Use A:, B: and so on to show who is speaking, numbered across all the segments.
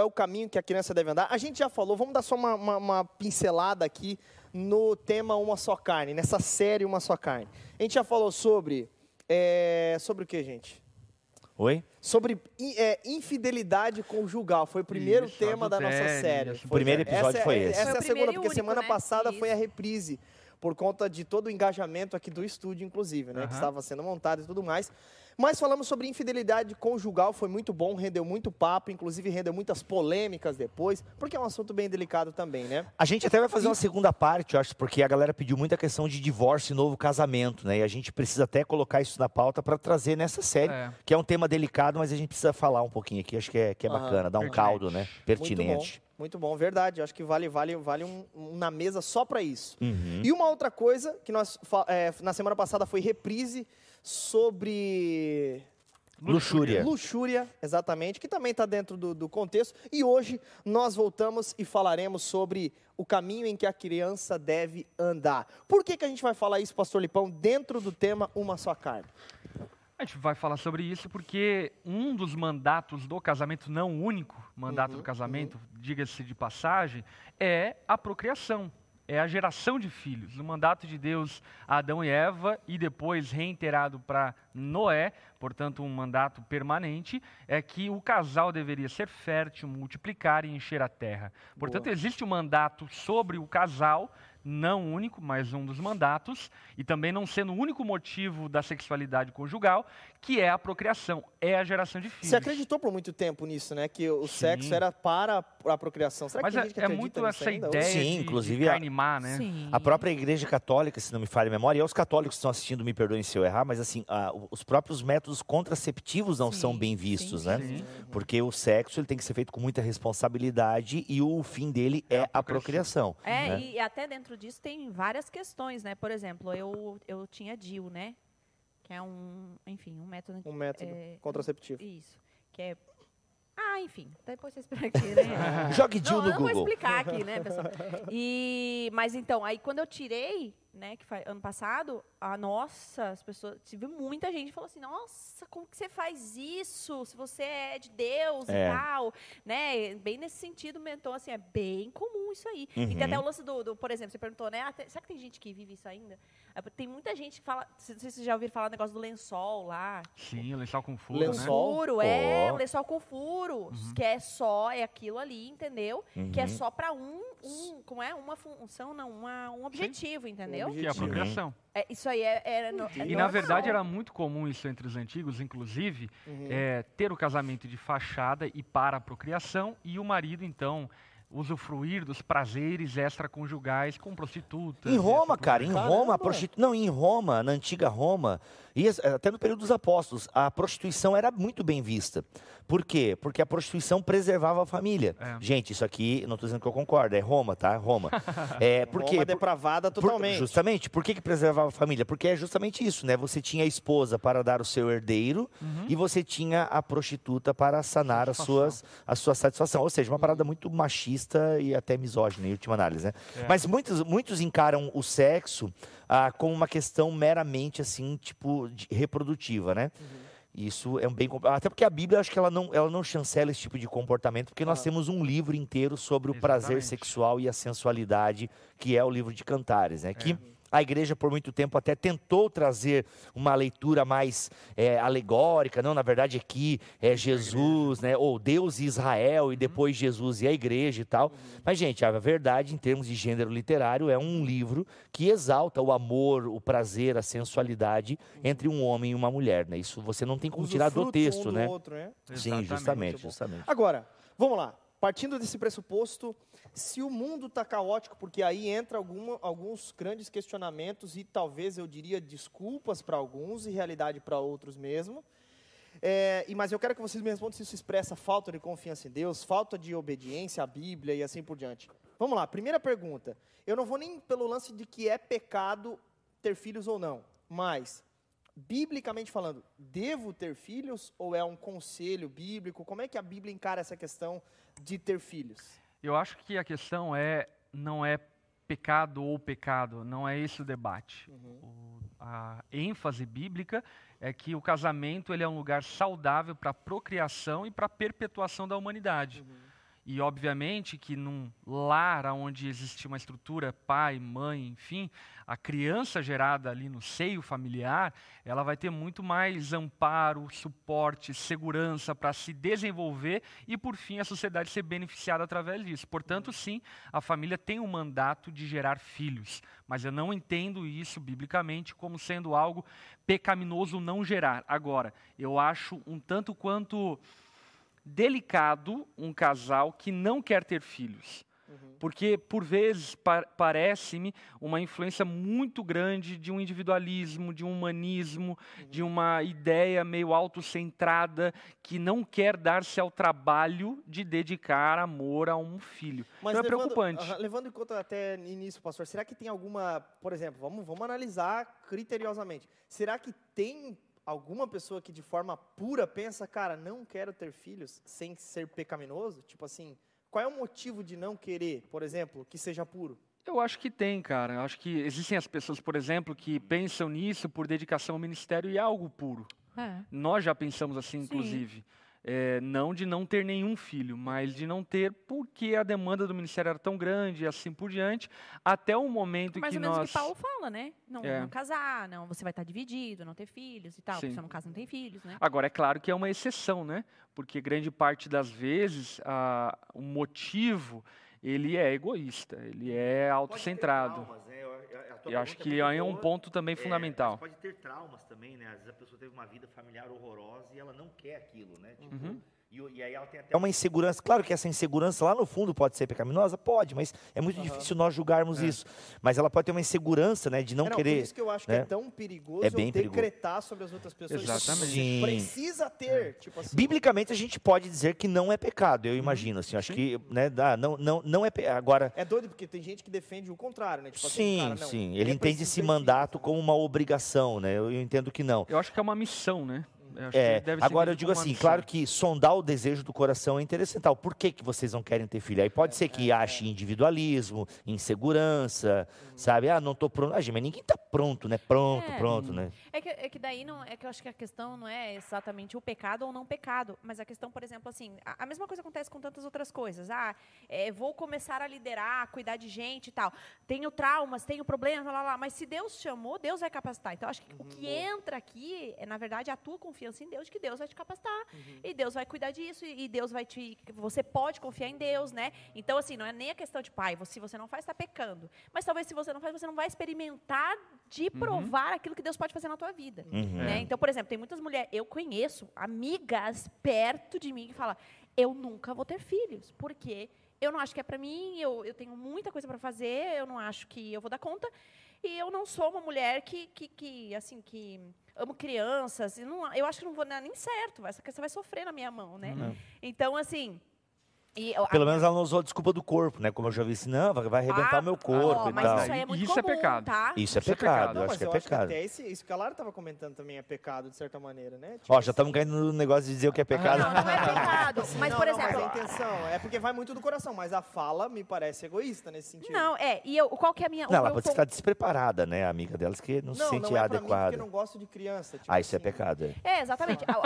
A: é o caminho que a criança deve andar. A gente já falou, vamos dar só uma, uma, uma pincelada aqui no tema Uma Só Carne, nessa série Uma Só Carne. A gente já falou sobre. É, sobre o que, gente?
B: Oi?
A: Sobre é, infidelidade conjugal. Foi o primeiro
C: Isso,
A: tema da nossa série.
C: isso.
B: O primeiro
A: Essa
B: episódio
A: é-
B: foi esse.
A: Essa
D: Foi
A: é a segunda, porque
D: único,
A: semana
D: né?
A: passada foi a
D: Isso.
A: reprise. Por conta de todo o engajamento aqui do estúdio, inclusive, né? Que
C: Aham.
A: estava sendo montado e tudo mais. Mas falamos sobre infidelidade conjugal, foi muito bom, rendeu muito papo, inclusive rendeu muitas polêmicas depois, porque é um assunto bem delicado também, né?
B: A gente até vai fazer uma segunda parte, eu acho, porque a galera pediu muita questão de divórcio e novo casamento, né? E a gente precisa até colocar isso na pauta para trazer nessa série,
C: É.
B: que é um tema delicado, mas a gente precisa falar um pouquinho aqui, acho que é, que é bacana, dar um
C: Pertinente.
B: caldo, né? Pertinente.
A: Muito bom, muito bom, verdade. Acho que vale, vale, vale um, um na mesa só para isso.
B: Uhum.
A: E uma outra coisa que nós é, na semana passada foi reprise sobre
B: Luxúria.
A: luxúria, exatamente, que também está dentro do, do contexto. E hoje nós voltamos e falaremos sobre o caminho em que a criança deve andar. Por que, que a gente vai falar isso, Pastor Lipão, dentro do tema Uma Só Carne?
C: A gente vai falar sobre isso porque um dos mandatos do casamento, não o único mandato
A: Uhum,
C: do casamento, diga-se de passagem, é a procriação, é a geração de filhos. O mandato de Deus a Adão e Eva e depois reiterado para Noé, portanto um mandato permanente, é que o casal deveria ser fértil, multiplicar e encher a terra. Portanto,
A: Boa.
C: existe um mandato sobre o casal, não único, mas um dos mandatos, e também não sendo o único motivo da sexualidade conjugal, que é a procriação, é a geração de filhos.
A: Você acreditou por muito tempo nisso, né? Que o
C: Sim.
A: sexo era para a procriação. Será
C: Mas
A: que
C: é,
A: gente que
C: é
A: acredita
C: muito
A: nisso
C: essa
A: ainda?
C: ideia
B: Sim,
C: de,
B: inclusive
C: de
B: a-
C: má, né?
D: Sim.
B: A própria Igreja Católica, se não me falha a memória, e aos católicos que estão assistindo, me perdoem se eu errar, mas assim, o- os próprios métodos contraceptivos não são
D: Sim,
B: bem
D: sim,
B: vistos,
D: sim,
B: né?
C: sim.
B: Porque o sexo ele tem que ser feito com muita responsabilidade e o fim dele é,
C: a
B: a procriação.
D: É,
B: né?
D: e até dentro disso tem várias questões, né? Por exemplo, eu, eu tinha DIU, né? Que é um, enfim, um método...
A: Um método
D: é,
A: contraceptivo.
D: Isso, que é... Ah, enfim, depois você explica aqui, né?
B: Jogue Jill
D: Não,
B: no
D: eu não vou
B: Google.
D: explicar aqui, né, pessoal? E, mas então, aí quando eu tirei, né, que foi ano passado, a nossa, as pessoas, tive muita gente que falou assim, nossa, como que você faz isso? Se você é de Deus
B: É.
D: e tal, né? Bem nesse sentido, então assim, é bem comum isso aí. E tem
B: Uhum.
D: até o lance do, do- por exemplo, você perguntou, né, ah, tem- será que tem gente que vive isso ainda? É, Tem muita gente que fala, não sei se vocês já ouviram falar do negócio do lençol lá,
C: Sim, o lençol com furo,
A: Lençol.
C: né?
D: furo, é,
B: Ó.
D: o lençol com furos, que é só, é aquilo ali, entendeu? Que é
B: Uhum.
D: só para um, um, como é? Uma função, não, uma, um objetivo, entendeu?
A: Objetivo.
C: Que é a procriação.
D: É, isso aí é, é, no- é
C: E na verdade era muito comum isso entre os antigos, inclusive,
A: Uhum.
C: é, ter o casamento de fachada e para a procriação, e o marido, então, usufruir dos prazeres extraconjugais com prostitutas.
B: Em
C: e
B: Roma, cara, em. Roma,
A: Caramba!
B: a prostitu... não, em Roma, na antiga Roma, e até no período dos apóstolos, a prostituição era muito bem vista. Por quê? Porque a prostituição preservava a família.
C: É.
B: Gente, isso aqui, não estou dizendo que eu concordo, é Roma, tá? Roma. É, por quê?
A: Roma
B: Por-
A: depravada
B: por-
A: totalmente.
B: justamente. Por que, que preservava a família? Porque é justamente isso, né? Você tinha a esposa para dar o seu herdeiro
C: Uhum.
B: e você tinha a prostituta para sanar as suas, a sua satisfação. Ou seja, uma parada muito machista e até misógina, em última análise, né?
C: É.
B: Mas muitos, muitos encaram o sexo ah, como uma questão meramente, assim, tipo, de- reprodutiva, né? Isso é um bem até porque a Bíblia acho que ela não ela não chancela esse tipo de comportamento porque nós
A: Ah.
B: temos um livro inteiro sobre o prazer sexual e a sensualidade que é o livro de Cantares, né? Que
C: É.
B: a igreja por muito tempo até tentou trazer uma leitura mais é, alegórica, não, na verdade aqui é Jesus, né? Ou Deus e Israel e depois Jesus e a igreja e tal. Mas gente, a verdade em termos de gênero literário é um livro que exalta o amor, o prazer, a sensualidade entre um homem e uma mulher, né? Isso você não tem como tirar do texto,
A: um do
B: né?
A: outro, né?
B: Sim,
C: Exatamente.
B: justamente, justamente.
A: Agora, vamos lá. Partindo desse pressuposto, se o mundo está caótico, porque aí entra alguma- alguns grandes questionamentos e talvez eu diria desculpas para alguns e realidade para outros mesmo. É, mas eu quero que vocês me respondam se isso expressa falta de confiança em Deus, falta de obediência à Bíblia e assim por diante. Vamos lá, primeira pergunta. Eu não vou nem pelo lance de que é pecado ter filhos ou não, mas biblicamente falando, devo ter filhos ou é um conselho bíblico? Como é que a Bíblia encara essa questão de ter filhos?
C: Eu acho que a questão é não é pecado ou pecado, não é esse o debate. O- a ênfase bíblica é que o casamento ele é um lugar saudável para procriação e para perpetuação da humanidade. E, obviamente, que num lar onde existe uma estrutura, pai, mãe, enfim, a criança gerada ali no seio familiar, ela vai ter muito mais amparo, suporte, segurança para se desenvolver e, por fim, a sociedade ser beneficiada através disso. Portanto, sim, a família tem o um mandato de gerar filhos, mas eu não entendo isso biblicamente como sendo algo pecaminoso não gerar. Agora, eu acho um tanto quanto delicado um casal que não quer ter filhos. Uhum. Porque, por vezes, pa parece-me uma influência muito grande de um individualismo, de um humanismo, uhum. de uma ideia meio autocentrada que não quer dar-se ao trabalho de dedicar amor a um filho. Mas então é levando, preocupante.
A: Uh, levando em conta até início, pastor, será que tem alguma, por exemplo, vamos, vamos analisar criteriosamente, será que tem alguma pessoa que de forma pura pensa, cara, não quero ter filhos sem ser pecaminoso? Tipo assim, qual é o motivo de não querer, por exemplo, que seja puro?
C: Eu acho que tem, cara. Eu acho que existem as pessoas, por exemplo, que pensam nisso por dedicação ao ministério e é algo puro. É. Nós já pensamos assim, Sim. inclusive. É, não de não ter nenhum filho, mas de não ter porque a demanda do ministério era tão grande e assim por diante, até o momento Mais que
D: nós... Mais
C: ou menos
D: o que Paulo fala, né? Não, é. não, casar, não, você vai estar dividido, não ter filhos e tal, Sim. você não casa, não tem filhos, né?
C: Agora, é claro que é uma exceção, né? Porque grande parte das vezes a, o motivo ele é egoísta, ele é autocentrado. Né? Eu, acho que é um ponto também é, fundamental.
B: Pode ter traumas também, né? Às vezes a pessoa teve uma vida familiar horrorosa e ela não quer aquilo, né? Tipo, uhum. E, e, aí ela tem até... É uma insegurança. Claro que essa insegurança lá no fundo pode ser pecaminosa? Pode, mas é muito uhum. difícil nós julgarmos é. isso. Mas ela pode ter uma insegurança, né? De não, é, não querer. Por
A: isso que eu acho
B: né?
A: que é tão perigoso é bem decretar perigoso. sobre as outras pessoas.
C: Exatamente.
A: Sim. Precisa ter. É. Tipo assim.
B: Biblicamente a gente pode dizer que não é pecado, eu uhum. imagino. Assim, acho sim. que né, dá, não, não, não é Agora.
A: É doido, porque tem gente que defende o contrário, né?
B: Tipo sim, assim, cara, não, sim. Ele entende esse mandato como uma obrigação, né? Eu, eu entendo que não.
C: Eu acho que é uma missão, né?
B: É, agora eu digo assim, claro que sondar o desejo do coração é interessante. Por que, que vocês não querem ter filho? Aí pode é, ser que é, ache individualismo, insegurança, hum. sabe? Ah, não estou pronto. Ah, mas ninguém está pronto, né? Pronto, é. pronto, né?
D: É que, é que daí não, é que eu acho que a questão não é exatamente o pecado ou não pecado, mas a questão, por exemplo, assim, a, a mesma coisa acontece com tantas outras coisas. Ah, é, vou começar a liderar, cuidar de gente e tal. Tenho traumas, tenho problemas, lá, lá, lá. Mas se Deus chamou, Deus vai capacitar. Então, acho que uhum. o que entra aqui é, na verdade, a tua confiança em Deus, de que Deus vai te capacitar. Uhum. E Deus vai cuidar disso, e Deus vai te. Você pode confiar em Deus, né? Então, assim, não é nem a questão de pai, se você não faz, está pecando. Mas talvez se você não faz, você não vai experimentar de uhum. provar aquilo que Deus pode fazer na tua vida. Uhum. Né? É. Então, por exemplo, tem muitas mulheres, eu conheço amigas perto de mim que falam, eu nunca vou ter filhos, porque eu não acho que é para mim, eu, eu tenho muita coisa para fazer, eu não acho que eu vou dar conta. E eu não sou uma mulher que, que, que assim, que amo crianças. E não, eu acho que não vou dar nem certo. Essa criança vai sofrer na minha mão, né? Então, assim,
B: e, Pelo a... menos ela não usou a desculpa do corpo, né? Como eu já vi assim, não, vai arrebentar ah, meu corpo oh, e
D: mas
B: tal.
D: Isso, é, muito isso é comum, é pecado. Tá?
B: Isso é isso pecado, é pecado. Não, acho que é pecado.
A: até esse, isso que a Lara estava comentando também é pecado, de certa maneira, né?
B: Tipo Ó, já estamos caindo no negócio de dizer o que é pecado.
D: Não, não é pecado. Mas,
A: não,
D: por exemplo.
A: Não, mas a intenção é porque vai muito do coração, mas a fala me parece egoísta nesse sentido.
D: Não, é. E eu, qual que é a minha.
B: Não, ela pode estar despreparada, né? A amiga delas que não, se sente
A: não é
B: adequada.
A: porque eu não gosto de criança. Tipo
B: ah, isso é assim. pecado. É,
D: é exatamente. não,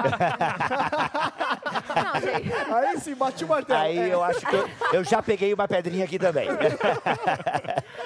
A: gente. Aí sim, bate o martelo.
B: Aí eu acho que eu já peguei uma pedrinha aqui também.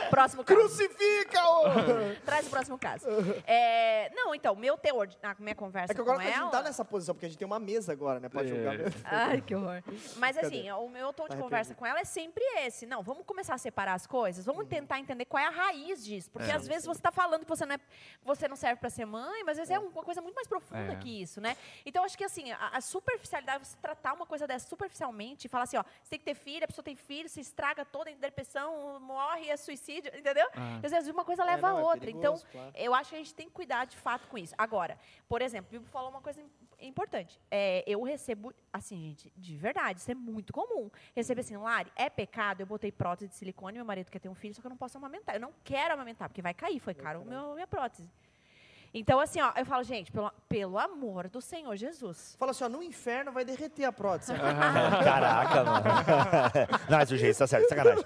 D: próximo caso.
A: Crucifica-o!
D: Traz o próximo caso. É, não, então, meu teor, na minha conversa
A: é que agora
D: com
A: a gente
D: ela...
A: tá nessa posição, porque a gente tem uma mesa agora, né? Pode julgar mesmo.
D: Ai, que horror. Mas assim, o meu tom de tá conversa com ela é sempre esse. Não, vamos começar a separar as coisas, vamos uhum. tentar entender qual é a raiz disso. Porque é, às vezes sim. você está falando que você não, é, você não serve para ser mãe, mas às vezes é, é uma coisa muito mais profunda é. que isso, né? Então, acho que assim, a, a superficialidade, você tratar uma coisa dessa superficialmente e falar assim, ó, você tem que ter filho, a pessoa tem filho, se estraga toda, em depressão, morre, é suicídio, entendeu? Ah. Às vezes uma coisa leva é, não, a é outra. É perigoso, então, claro. eu acho que a gente tem que cuidar de fato com isso. Agora, por exemplo, o Bibo falou uma coisa importante. É, eu recebo, assim, gente, de verdade, isso é muito comum. Recebo assim, Lari, é pecado, eu botei prótese de silicone, meu marido quer ter um filho, só que eu não posso amamentar. Eu não quero amamentar, porque vai cair, foi caro meu, minha prótese. Então, assim, ó, eu falo, gente, pelo, pelo amor do Senhor Jesus.
A: Fala assim, ó, no inferno vai derreter a prótese.
B: Caraca, mano. Não, mas o jeito tá certo, sacanagem.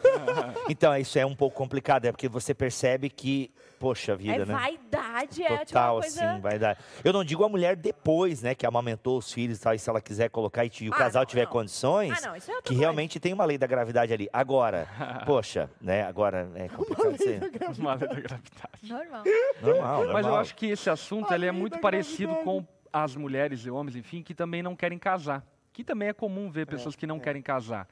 B: Então, isso é um pouco complicado, é porque você percebe que, poxa vida,
D: é
B: né?
D: vaidade vaidade é tipo
B: Total,
D: uma coisa...
B: assim, vai dar. Eu não digo a mulher depois, né, que amamentou os filhos e tal, e se ela quiser colocar e te- o
D: Ah,
B: casal
D: não,
B: tiver
D: não.
B: condições,
D: Ah, não, isso é
B: que
D: coisa.
B: realmente tem uma lei da gravidade ali. Agora, poxa, né, agora é complicado ser
C: Uma lei da gravidade.
D: Normal.
B: normal, normal.
C: Mas eu acho que esse assunto ele é muito
A: da
C: parecido com as mulheres e homens, enfim, que também não querem casar. Que também é comum ver pessoas que não querem casar.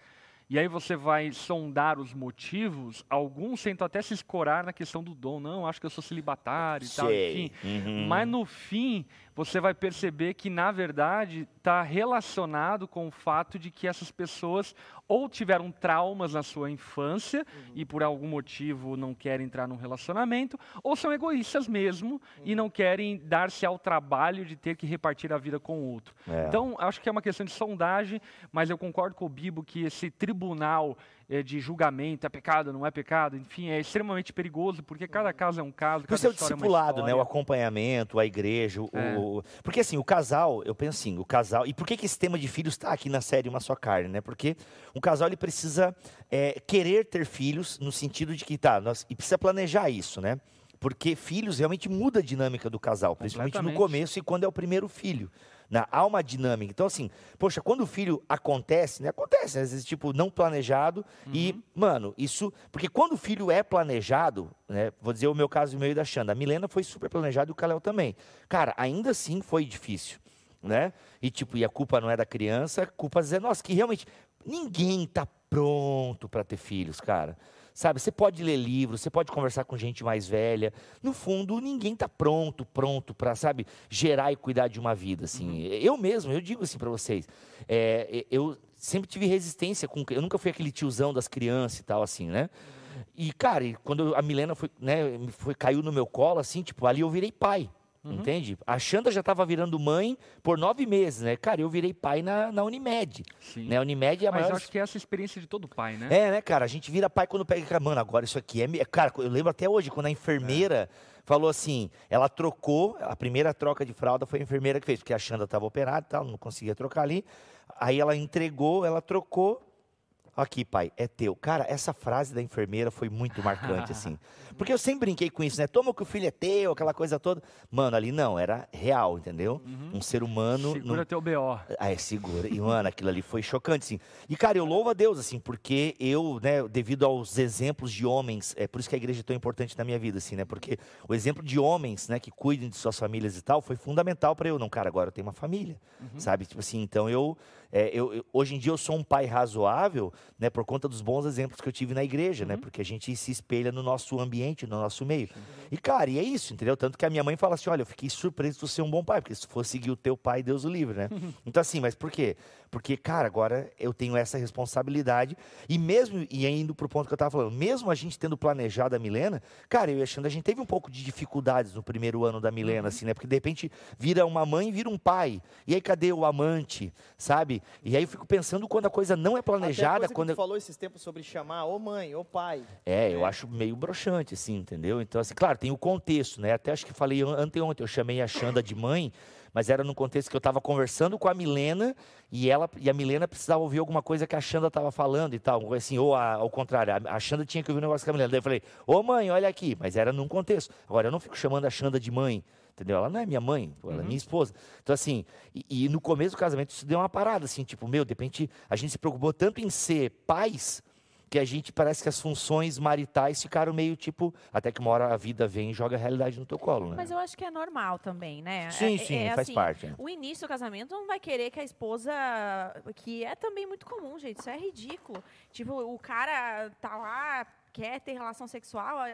C: E aí você vai sondar os motivos, alguns tentam até se escorar na questão do dom. Não, acho que eu sou celibatário e tal, enfim.
B: Uhum.
C: Mas no fim, você vai perceber que, na verdade, está relacionado com o fato de que essas pessoas ou tiveram traumas na sua infância e por algum motivo não querem entrar num relacionamento, ou são egoístas mesmo e não querem dar-se ao trabalho de ter que repartir a vida com o outro.
B: É.
C: Então, acho que é uma questão de sondagem, mas eu concordo com o Bibo que esse tribunal de julgamento, é pecado, não é pecado, enfim, é extremamente perigoso, porque cada caso é um caso,
B: Por isso é o
C: história é
B: discipulado, né? O acompanhamento, a igreja. o-
C: É.
B: o- Porque assim, o casal, eu penso assim, o casal. E por que, que esse tema de filhos está aqui na série Uma Só Carne, né? Porque um casal ele precisa é, querer ter filhos no sentido de que, tá, nós, e precisa planejar isso, né? Porque filhos realmente muda a dinâmica do casal, principalmente no começo e quando é o primeiro filho. Né? Há uma dinâmica. Então, assim, poxa, quando o filho acontece, né? Acontece, né? às vezes, tipo, não planejado. E, mano, isso. Porque quando o filho é planejado, né? Vou dizer o meu caso e o meu e da Xanda. A Milena foi super planejada e o Kalel também. Cara, ainda assim foi difícil, né? E, tipo, e a culpa não é da criança, a culpa é nossa, que realmente ninguém tá pronto para ter filhos, cara. Sabe, você pode ler livros, você pode conversar com gente mais velha. No fundo, ninguém tá pronto, pronto para, sabe, gerar e cuidar de uma vida, assim. Eu mesmo, eu digo assim para vocês, é, eu sempre tive resistência com, eu nunca fui aquele tiozão das crianças e tal, assim, né? E cara, quando a Milena foi, né, foi, caiu no meu colo, assim, tipo, ali eu virei pai. Entende? A Xanda já estava virando mãe por nove meses, né? Cara, eu virei pai na, na Unimed.
C: Sim.
B: Né? A Unimed é a
C: Mas
B: maior
C: acho que é essa experiência de todo pai, né?
B: é, né, cara? A gente vira pai quando pega. Mano, agora isso aqui é. Cara, eu lembro até hoje, quando a enfermeira falou assim: ela trocou, a primeira troca de fralda foi a enfermeira que fez, porque a Xanda estava operada e tal, não conseguia trocar ali. Aí ela entregou, ela trocou. Aqui, pai, é teu. Cara, essa frase da enfermeira foi muito marcante, assim. Porque eu sempre brinquei com isso, né? Toma que o filho é teu, aquela coisa toda. Mano, ali não, era real, entendeu? Um ser humano.
C: Segura teu BO.
B: ah, é segura. E, mano, aquilo ali foi chocante, assim. E, cara, eu louvo a Deus, assim, porque eu, né, devido aos exemplos de homens, é por isso que a igreja é tão importante na minha vida, assim, né? Porque o exemplo de homens, né, que cuidem de suas famílias e tal, foi fundamental para eu. Não, cara, agora eu tenho uma família, sabe? Tipo assim, então eu, é, eu, eu- hoje em dia eu sou um pai razoável, né, por conta dos bons exemplos que eu tive na igreja, né? Porque a gente se espelha no nosso ambiente, no nosso meio. E, cara, e é isso, entendeu? Tanto que a minha mãe fala assim: olha, eu fiquei surpreso de tu ser um bom pai, porque se for seguir o teu pai, Deus o livre, né? Então, assim, mas por quê? Porque, cara, agora eu tenho essa responsabilidade. E mesmo, e indo pro ponto que eu tava falando, mesmo a gente tendo planejado a Milena, cara, eu e a Xanda, a gente teve um pouco de dificuldades no primeiro ano da Milena, assim, né? Porque de repente vira uma mãe e vira um pai. E aí cadê o amante, sabe? E aí eu fico pensando quando a coisa não é
A: Até a
B: planejada,
A: coisa que
B: quando.
A: tu falou esses tempos sobre chamar ô mãe, ô pai.
B: É, eu acho meio broxante, assim, entendeu? Então, assim, claro, tem o contexto, né? Até acho que falei an- anteontem, eu chamei a Xanda de mãe, mas era no contexto que eu estava conversando com a Milena e ela e a Milena precisava ouvir alguma coisa que a Xanda estava falando e tal, assim, ou a- ao contrário, a, a Xanda tinha que ouvir um negócio com a Milena. Daí eu falei, ô mãe, olha aqui, mas era num contexto. Agora, eu não fico chamando a Xanda de mãe, entendeu? Ela não é minha mãe, ela é minha esposa. Então, assim, e, e no começo do casamento isso deu uma parada, assim, tipo, meu, de repente a gente se preocupou tanto em ser pais que a gente parece que as funções maritais ficaram meio tipo, até que uma hora a vida vem e joga a realidade no teu colo, né?
D: Mas eu acho que é normal também, né?
B: Sim,
D: É-
B: sim,
D: é
B: faz
D: assim,
B: parte. né?
D: O início do casamento não vai querer que a esposa. Que é também muito comum, gente. Isso é ridículo. Tipo, o cara tá lá, quer ter relação sexual, a,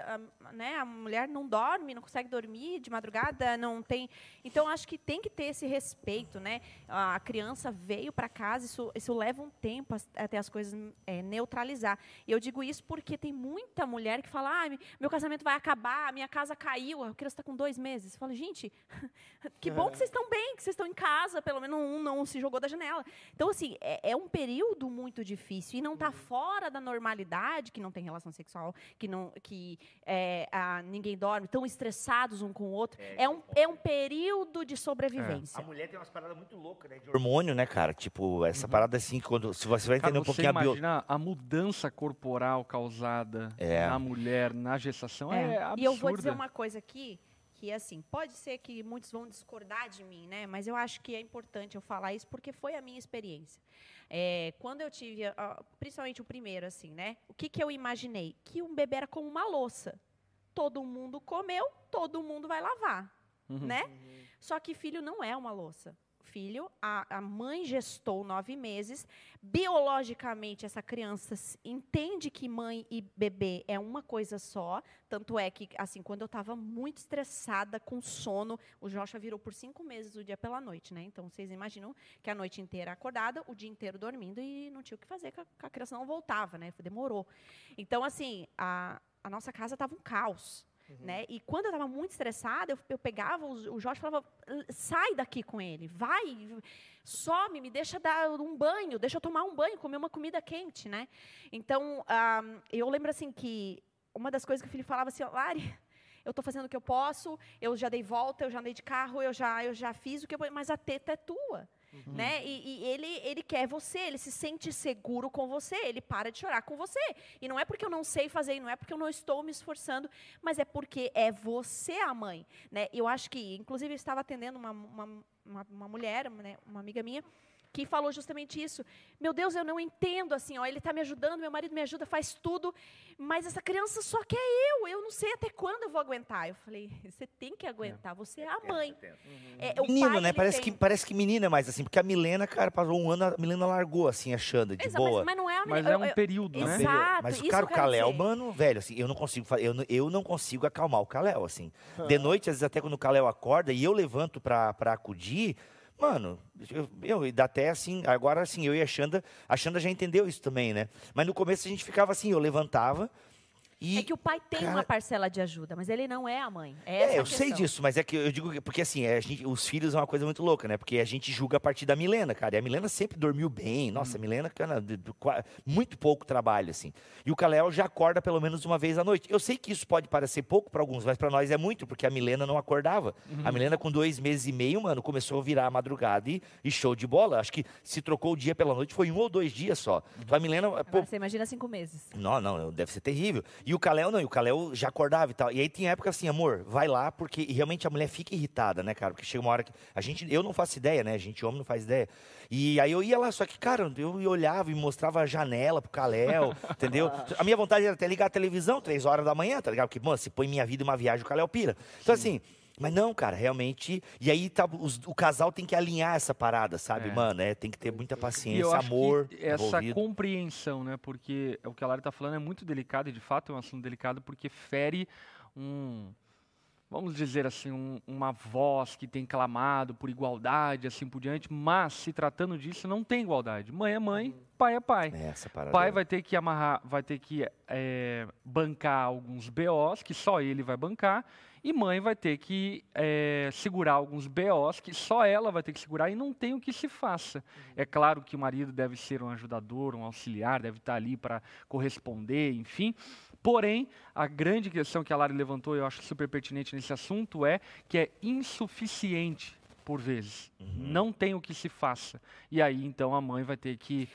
D: a- né? A mulher não dorme, não consegue dormir de madrugada, não tem. Então, acho que tem que ter esse respeito, né? A criança veio para casa, isso, isso leva um tempo até as coisas é, neutralizar. E eu digo isso porque tem muita mulher que fala: ah, meu casamento vai acabar, minha casa caiu, a criança está com dois meses. Eu falo, gente, que bom que vocês estão bem, que vocês estão em casa, pelo menos um não se jogou da janela. Então, assim, é, é um período muito difícil e não está fora da normalidade, que não tem relação sexual, que, não, que é, ah, ninguém dorme, tão estressados um com o outro. É, um, é um período de sobrevivência.
B: A mulher tem umas paradas muito loucas, né? De hormônio, né, cara? Tipo, essa parada assim, quando, se você vai entender
C: Cara,
B: um
C: você
B: pouquinho a bio...
C: imagina a mudança corporal causada
B: É.
C: na mulher, na gestação, é, absurda.
D: E eu vou dizer uma coisa aqui que assim, pode ser que muitos vão discordar de mim, né? Mas eu acho que é importante eu falar isso porque foi a minha experiência. É, quando eu tive, principalmente o primeiro, assim, né? O que, que eu imaginei? Que um bebê era como uma louça. Todo mundo comeu, todo mundo vai lavar, né? Só que filho não é uma louça filho, a, a, mãe gestou nove meses. Biologicamente, essa criança entende que mãe e bebê é uma coisa só. Tanto é que, assim, quando eu estava muito estressada, com sono, o Joshua virou por cinco meses o dia pela noite, né? Então, vocês imaginam que a noite inteira acordada, o dia inteiro dormindo e não tinha o que fazer, que a, a criança não voltava, né? Demorou. Então, assim, a, a nossa casa estava um caos. Uhum. Né? E quando eu estava muito estressada, eu, eu pegava o, o Jorge e falava: sai daqui com ele, vai, some, me deixa dar um banho, deixa eu tomar um banho, comer uma comida quente. Né? Então, eu lembro assim que uma das coisas que o filho falava assim: Lari, eu estou fazendo o que eu posso, eu já dei volta, eu já andei de carro, eu já, eu já fiz o que eu mas a teta é tua. Uhum. Né? E, e, ele, ele quer você, ele se sente seguro com você, ele para de chorar com você. E não é porque eu não sei fazer, não é porque eu não estou me esforçando, mas é porque é você a mãe. Né? Eu acho que, inclusive, eu estava atendendo uma, uma, uma, uma mulher, né, uma amiga minha, que falou justamente isso. Meu Deus, eu não entendo assim, ó, ele está me ajudando, meu marido me ajuda, faz tudo, mas essa criança só quer eu, eu não sei até quando eu vou aguentar. Eu falei, você tem que aguentar, você é a mãe.
B: Uhum. É, menino, pai, né? Parece que, parece que menina é mais assim, porque a Milena, cara, passou um ano, a Milena largou assim, achando de
D: Exato,
B: boa.
D: Mas, mas, não é a
C: Mas é um período, né?
D: Exato,
B: mas o cara, o Caléu, mano, velho, assim, eu não consigo, eu, eu não consigo acalmar o Caléu, assim. De noite, às vezes até quando o Caléu acorda e eu levanto pra acudir, Mano, eu, eu até assim, agora assim, eu e a Xanda, a Xanda já entendeu isso também, né? Mas no começo a gente ficava assim, eu levantava, e,
D: é que o pai tem cara... uma parcela de ajuda, mas ele não é a mãe.
B: É, é eu sei disso, mas é que eu digo porque assim, é, gente, os filhos é uma coisa muito louca, né? Porque a gente julga a partir da Milena, cara. E a Milena sempre dormiu bem. Nossa, hum. a Milena, cara, muito pouco trabalho, assim. E o Kalel já acorda pelo menos uma vez à noite. Eu sei que isso pode parecer pouco para alguns, mas para nós é muito, porque a Milena não acordava. Uhum. A Milena, com dois meses e meio, mano, começou a virar a madrugada e, e, show de bola. Acho que se trocou o dia pela noite foi um ou dois dias só. Então a Milena.
D: Pô, você imagina cinco meses.
B: Não, não, deve ser terrível. E o Kalel não, e o Kalel já acordava e tal. E aí tinha época assim, amor, vai lá, porque realmente a mulher fica irritada, né, cara? Porque chega uma hora que. A gente, eu não faço ideia, né? A gente, homem, não faz ideia. E aí eu ia lá, só que, cara, eu olhava e mostrava a janela pro Caléu, entendeu? A minha vontade era até ligar a televisão três horas da manhã, tá ligado? Porque, mano, se põe minha vida em uma viagem, o Caléu pira. Então, assim. Mas não, cara, realmente. E aí tá, os, o casal tem que alinhar essa parada, sabe, é. mano? É, tem que ter muita paciência, amor.
C: essa envolvido. compreensão, né? Porque o que a Lara tá falando é muito delicado, e de fato é um assunto delicado, porque fere um. Vamos dizer assim, um, uma voz que tem clamado por igualdade, assim por diante, mas se tratando disso, não tem igualdade. Mãe é mãe, uhum. pai é pai.
B: É essa parada.
C: Pai vai ter que amarrar, vai ter que é, bancar alguns BOs que só ele vai bancar, e mãe vai ter que é, segurar alguns BOs que só ela vai ter que segurar e não tem o que se faça. É claro que o marido deve ser um ajudador, um auxiliar, deve estar ali para corresponder, enfim. Porém, a grande questão que a Lari levantou, eu acho super pertinente nesse assunto, é que é insuficiente por vezes. Uhum. Não tem o que se faça. E aí, então, a mãe vai ter que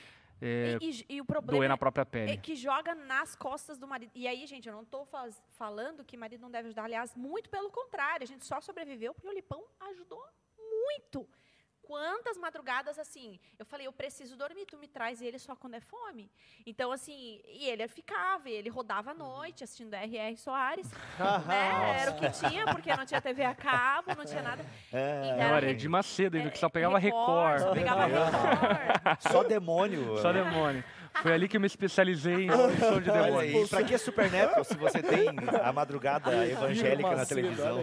C: é, e, e, e, o problema doer na própria pele.
D: É que joga nas costas do marido. E aí, gente, eu não estou falando que marido não deve ajudar. Aliás, muito pelo contrário. A gente só sobreviveu porque o Lipão ajudou muito quantas madrugadas assim, eu falei, eu preciso dormir, tu me traz ele só quando é fome. Então, assim, e ele ficava, ele rodava à noite assistindo R.R. Soares, né? Era o que tinha, porque não tinha TV a cabo, não tinha nada.
C: É, então, era de Macedo que só pegava Record. Record. Só pegava
B: Record. Só demônio.
C: Só demônio. Foi ali que eu me especializei em som de demônio.
B: Pra que Supernatural se você tem a madrugada evangélica na televisão?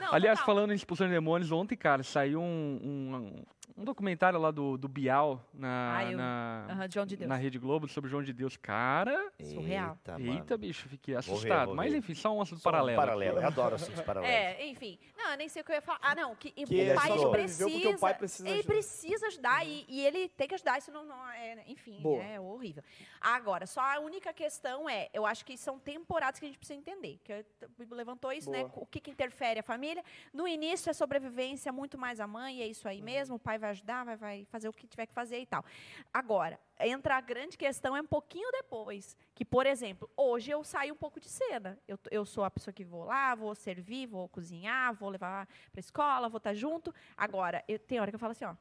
C: Não, Aliás, falando em expulsão de demônios, ontem, cara, saiu um, um, um documentário lá do, do Bial na, ah, eu, na, uh -huh, de na Rede Globo sobre João de Deus. Cara.
D: Surreal.
C: Eita, eita bicho, fiquei assustado. Vou ver, vou ver. Mas enfim, só um assunto só paralelo.
B: Um paralelo, eu adoro assuntos paralelos.
D: É, enfim. Não, nem sei o que eu ia falar. Ah, não, que, que o pai ele precisa. O pai precisa ele ajudar. precisa ajudar e, e, ele tem que ajudar, isso não, não é, enfim, Boa. é horrível. Agora, só a única questão é, eu acho que são temporadas que a gente precisa entender. Que levantou isso, né, Boa. né? O que, que interfere a família. No início é sobrevivência, muito mais a mãe, é isso aí uhum. mesmo, o pai vai vai ajudar, vai, vai fazer o que tiver que fazer e tal. Agora, entra a grande questão é um pouquinho depois. Que, por exemplo, hoje eu saio um pouco de cena. Eu, eu sou a pessoa que vou lá, vou servir, vou cozinhar, vou levar para escola, vou estar junto. Agora, eu, tem hora que eu falo assim, ó,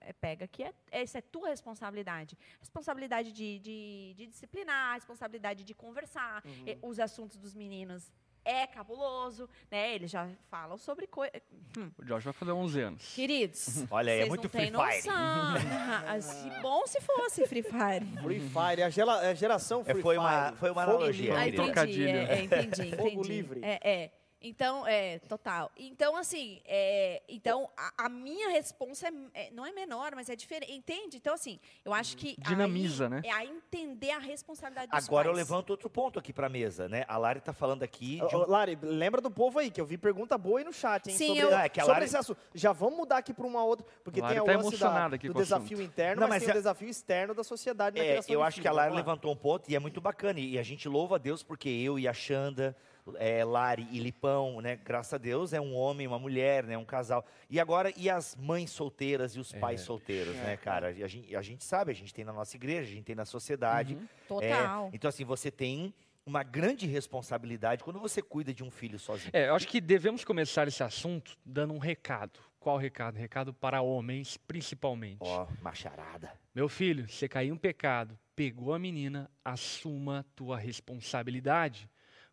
D: é, pega que é, essa é tua responsabilidade. Responsabilidade de, de, de disciplinar, responsabilidade de conversar. Eh, Os assuntos dos meninos é cabuloso, né? Eles já falam sobre coisas.
C: O Josh vai fazer 11 anos.
D: Queridos,
B: Olha aí, é muito Free Fire.
D: noção. Ah, bom se fosse Free Fire.
A: Free Fire, a, gela- a geração
B: É,
A: Free
B: foi
A: Fire.
B: uma- foi uma
A: Fogo
B: analogia.
D: Ah, entendi, é, é, entendi,
A: Fogo
D: entendi.
A: livre.
D: É, é. Então, é, total. Então, assim, é, então, a, a minha resposta é, é- não é menor, mas é diferente, entende? Então, assim, eu acho que...
C: Dinamiza,
D: aí,
C: né?
D: É a entender a responsabilidade dos
B: Agora eu
D: pais.
B: levanto outro ponto aqui pra mesa, né? A Lari tá falando aqui de
A: Ô,
B: um
A: Lari, lembra do povo aí, que eu vi pergunta boa aí no chat, hein?
D: Sim,
A: sobre,
D: eu-
B: é que a
A: sobre
B: Lari-
A: esse assunto. Já vamos mudar aqui para uma outra, porque
C: Lari
A: tem o
C: tá
A: da,
C: emocionada aqui
A: do desafio
C: assunto.
A: interno,
B: Não,
A: mas,
B: mas
A: tem
B: é-
A: o desafio externo da sociedade na
B: É,
A: criação
B: eu acho que a
A: lá.
B: levantou um ponto e é muito bacana. E a gente louva a Deus porque eu e a Xanda, é, Lari e Lipão, né? Graças a Deus é um homem, uma mulher, né? Um casal. E agora, e as mães solteiras e os pais solteiros, né, cara? E A gente, a gente sabe, a gente tem na nossa igreja, a gente tem na sociedade. É,
D: Total.
B: então, assim, você tem uma grande responsabilidade quando você cuida de um filho sozinho.
C: É, eu acho que devemos começar esse assunto dando um recado. Qual recado? Recado para homens, principalmente.
B: Ó, macharada.
C: Meu filho, você caiu em pecado, pegou a menina, assuma tua responsabilidade.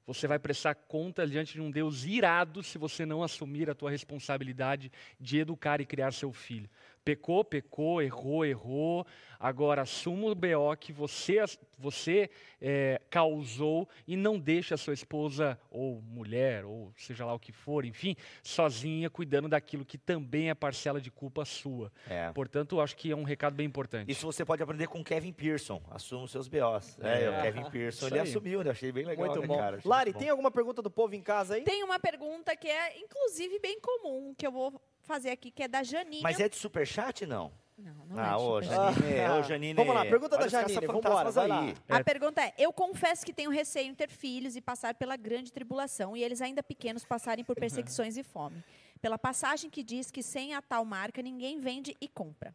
C: Você vai prestar conta diante de um Deus irado se você não assumir a tua responsabilidade de educar e criar seu filho. Pecou, pecou, errou, errou. Agora assuma o BO que você, você eh, causou e não deixe a sua esposa ou mulher, ou seja lá o que for, enfim, sozinha, cuidando daquilo que também é parcela de culpa sua.
B: É.
C: Portanto, acho que é um recado bem importante.
B: Isso você pode aprender com o Kevin Pearson. Assuma os seus BOs. É,
C: É.
B: o Kevin Pearson,
C: Isso
B: ele
C: aí.
B: assumiu, né? Achei bem legal,
A: Muito
B: né,
A: bom.
B: cara?
A: Lari,
B: muito bom.
A: tem alguma pergunta do povo em casa aí?
D: Tem uma pergunta que é, inclusive, bem comum, que eu vou fazer aqui, que é da Janinha.
B: Mas é de superchat, não?
D: Não, não
B: ah,
D: é
B: ô. Janine,
A: Ah,
B: ô, Janine.
A: vamos lá, pergunta da
B: olha os
A: Janine,
B: caça-fantasmas
A: vambora, vai
B: aí.
A: lá.
D: A pergunta é: Eu confesso que tenho receio em ter filhos e passar pela grande tribulação, e eles ainda pequenos passarem por perseguições e fome. Pela passagem que diz que sem a tal marca ninguém vende e compra.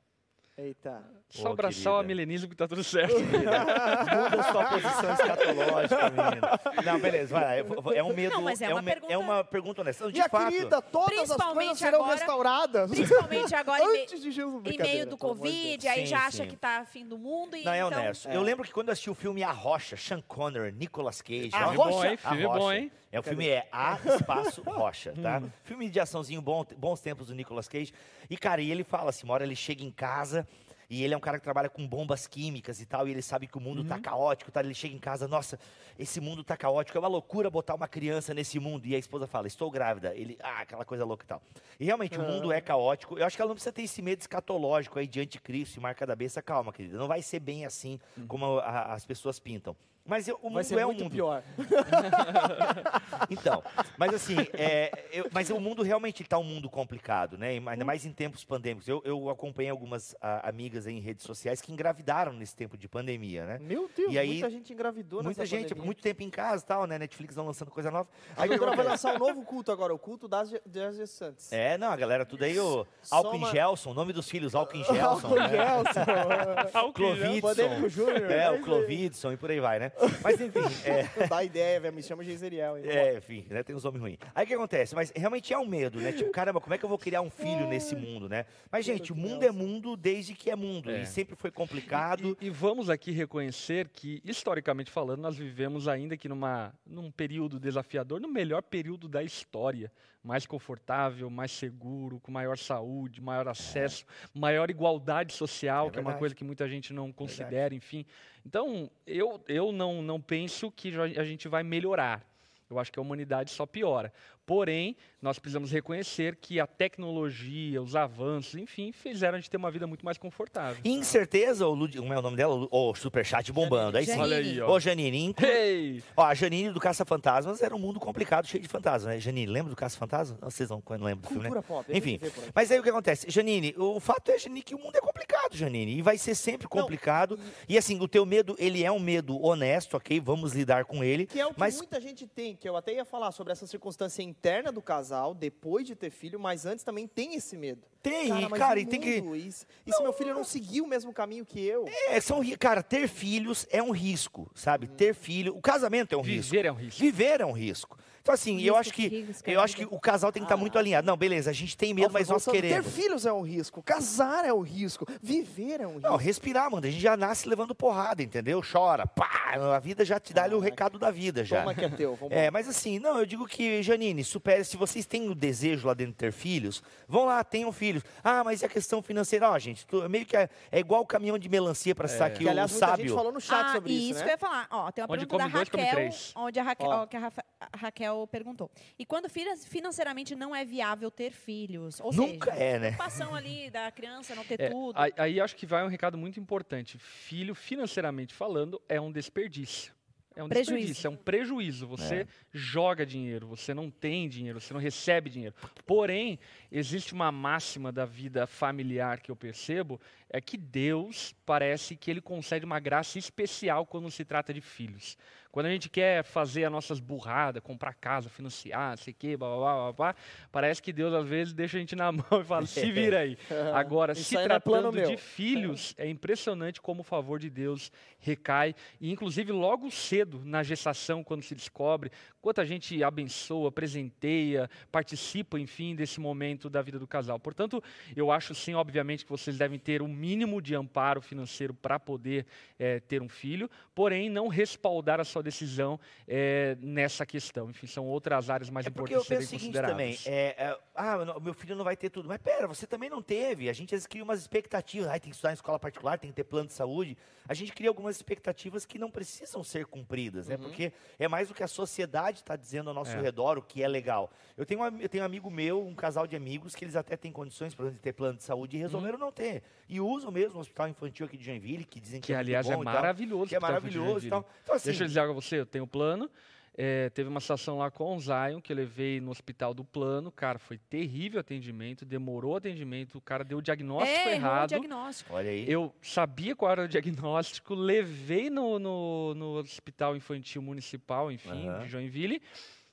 A: Eita.
C: Só
B: Ô,
C: abraçar o
B: querida.
C: milenismo que tá tudo certo.
B: Muda sua posição escatológica, menino. Não, beleza, vai lá. É um medo.
D: Não, mas é uma
B: um
D: pergunta-
B: é uma pergunta honesta. De
A: Minha
B: fato.
A: querida, todas as coisas
D: Principalmente
A: serão
D: agora-
A: restauradas.
D: Principalmente agora
A: Antes de Jesus.
D: em meio do
A: de.
D: Covid, aí
B: Sim,
D: já acha
B: sim.
D: que tá fim do mundo. E
B: Não, é
D: então,
B: honesto. Eu lembro que quando eu assisti o filme A Rocha, Sean Connery, Nicolas Cage.
A: A
C: Filme bom,
A: Rocha?
C: hein?
B: A
C: Filme bom,
B: Rocha.
C: hein?
B: É, o filme é A Espaço Rocha, tá? filme de açãozinho, bom, bons tempos do Nicolas Cage. E, cara, e ele fala assim, uma hora ele chega em casa e ele é um cara que trabalha com bombas químicas e tal, e ele sabe que o mundo tá caótico, tá? Ele chega em casa, nossa, esse mundo tá caótico, é uma loucura botar uma criança nesse mundo. E a esposa fala, estou grávida. Ele, ah, aquela coisa louca e tal. E realmente, o mundo é caótico. Eu acho que ela não precisa ter esse medo escatológico aí de anticristo e marca da besta. Calma, querida, não vai ser bem assim como a- as pessoas pintam. Mas eu- o mundo é um mundo.
A: pior.
B: Então, mas assim, é, eu- mas o mundo realmente está um mundo complicado, né?
A: Hum.
B: Ainda mais em tempos pandêmicos. Eu, eu acompanhei algumas ah, amigas em redes sociais que engravidaram nesse tempo de pandemia, né?
A: Meu Deus,
B: E aí,
A: muita gente engravidou
B: Muita gente,
A: pandemia.
B: muito tempo em casa e tal, né? Netflix não lançando coisa nova.
A: A
B: Aí
A: doutora vai lançar um novo culto agora, o culto das, das gestantes.
B: É, não, a galera tudo aí, o Alckmin
A: uma-
B: Gelson, o nome dos filhos, Alckmin Gelson, né?
A: Gelson,
B: Clovidson. É, o Clovidson e por aí vai, né? Mas enfim, é,
A: Dá ideia, velho, me chama Geiseriel.
B: É, enfim, né? Tem uns homens ruins. Aí o que acontece? Mas realmente é um medo, né? Tipo, caramba, como é que eu vou criar um filho nesse mundo, né? Mas, gente, o mundo é mundo desde que é mundo.
C: É.
B: E sempre foi complicado.
C: E, e vamos aqui reconhecer que, historicamente falando, nós vivemos ainda que numa, num período desafiador, no melhor período da história. Mais confortável, mais seguro, com maior saúde, maior acesso, maior igualdade social,
B: É
C: que é uma
B: verdade.
C: coisa que muita gente não considera, enfim. Então, eu, eu não, não penso que a gente vai melhorar. Eu acho que a humanidade só piora. Porém, nós precisamos reconhecer que a tecnologia, os avanços, enfim, fizeram a gente ter uma vida muito mais confortável.
B: Incerteza, o Lud... como é o nome dela? O Superchat bombando. Aí sim.
C: Olha aí, ó.
B: Ô, Janine, inclu-
C: Ei!
B: ó, a Janine do Caça-Fantasmas era um mundo complicado, cheio de fantasmas, né? Janine, lembra do Caça-Fantasmas? Não, Vocês não, não lembram do filme, né?
A: Pop.
B: Enfim, mas aí o que acontece? Janine, o fato é, Janine, que o mundo é complicado, Janine. E vai ser sempre
A: Não,
B: complicado. E assim, o teu medo, ele é um medo honesto, ok? Vamos lidar com ele.
A: Que é o que
B: mas
A: muita gente tem, que eu até ia falar sobre essa circunstância interna do casal depois de ter filho, mas antes também tem esse medo.
B: Tem,
A: Cara, mas
B: cara,
A: e
B: tem que.
A: mundo? E, se- se meu filho não seguir o mesmo caminho que eu?
B: É, são, cara, ter filhos é um risco, sabe?
A: Uhum.
B: Ter filho. O casamento é um risco.
C: Viver é um risco.
B: Viver é um risco. Então, assim, eu acho que.
D: que
B: Eu acho que o casal tem que estar muito alinhado. Não, beleza, a gente tem medo, mas nós queremos.
A: Ter filhos é um risco, casar é um risco, viver é um risco.
B: Não, respirar, mano. A gente já nasce levando porrada, entendeu? Chora, pá, a vida já te dá ali o recado da vida já.
A: Toma que é teu, vamos
B: É, mas assim, não, eu digo que, Janine, supere, se vocês têm o desejo lá dentro de ter filhos, vão lá, tenham filhos. Ah, mas e a questão financeira? Ó, gente, tu- meio que é, é igual o caminhão de melancia para estar aqui,
A: Que, aliás,
B: o
A: muita
B: sábio.
A: gente falou no chat
D: ah,
A: sobre
D: e
A: isso,
D: que
A: né?
D: eu ia falar. Ó, tem uma
C: Onde
D: pergunta da
C: come dois, come
D: Raquel,
C: três.
D: onde a Raquel,
A: Ó.
D: ó, que a, Rafa- a Raquel perguntou. E quando finan- financeiramente não é viável ter filhos? Ou
B: Nunca
D: seja,
B: é, né?
D: preocupação ali da criança não ter
C: É,
D: tudo.
C: aí, aí acho que vai um recado muito importante. Filho, financeiramente falando, é um desperdício. É um
D: Prejuízo.
C: desperdício, é um prejuízo. Você
B: É.
C: joga dinheiro, você não tem dinheiro, você não recebe dinheiro. Porém, existe uma máxima da vida familiar que eu percebo, é que Deus parece que ele concede uma graça especial quando se trata de filhos. Quando a gente quer fazer as nossas burradas, comprar casa, financiar, sei que, blá, blá, blá, blá, blá, parece que Deus às vezes deixa a gente na mão e fala, se vira aí. Agora, se
A: é
C: tratando de
A: meu.
C: filhos, é impressionante como o favor de Deus recai. E, inclusive, logo cedo, na gestação, quando se descobre, quanta gente abençoa, presenteia, participa, enfim, desse momento da vida do casal. Portanto, eu acho, sim, obviamente, que vocês devem ter o mínimo de amparo financeiro para poder eh, ter um filho, porém, não respaldar a sua decisão eh, nessa questão. Enfim, são outras áreas mais
B: É porque eu
C: importantes
B: penso o
C: serem
B: seguinte também,
C: consideradas.
B: é, é, ah, meu filho não vai ter tudo. Mas pera, você também não teve. A gente às vezes cria umas expectativas. Ah, tem que estudar em escola particular, tem que ter plano de saúde. A gente cria algumas expectativas que não precisam ser cumpridas, né? Porque é mais o que a sociedade está dizendo ao nosso
C: É.
B: redor, o que é legal. Eu tenho, um, eu tenho um amigo meu, um casal de amigos, que eles até têm condições, por exemplo, de ter plano de saúde e resolveram não ter. E usam mesmo o hospital infantil aqui de Joinville, que dizem que,
C: Que,
B: é
C: aliás, é maravilhoso.
B: Que é
C: de
B: maravilhoso e tal. Então, assim,
C: Deixa eu dizer algo a você, eu tenho plano. É, teve uma situação lá com o Zion, que eu levei no hospital do plano. Cara, foi terrível o atendimento, demorou o atendimento, o cara deu o diagnóstico
D: é, errou o
C: errado.
D: diagnóstico.
B: olha aí.
C: Eu sabia qual era o diagnóstico, levei no, no, no hospital infantil municipal, enfim,
B: Aham.
C: de Joinville,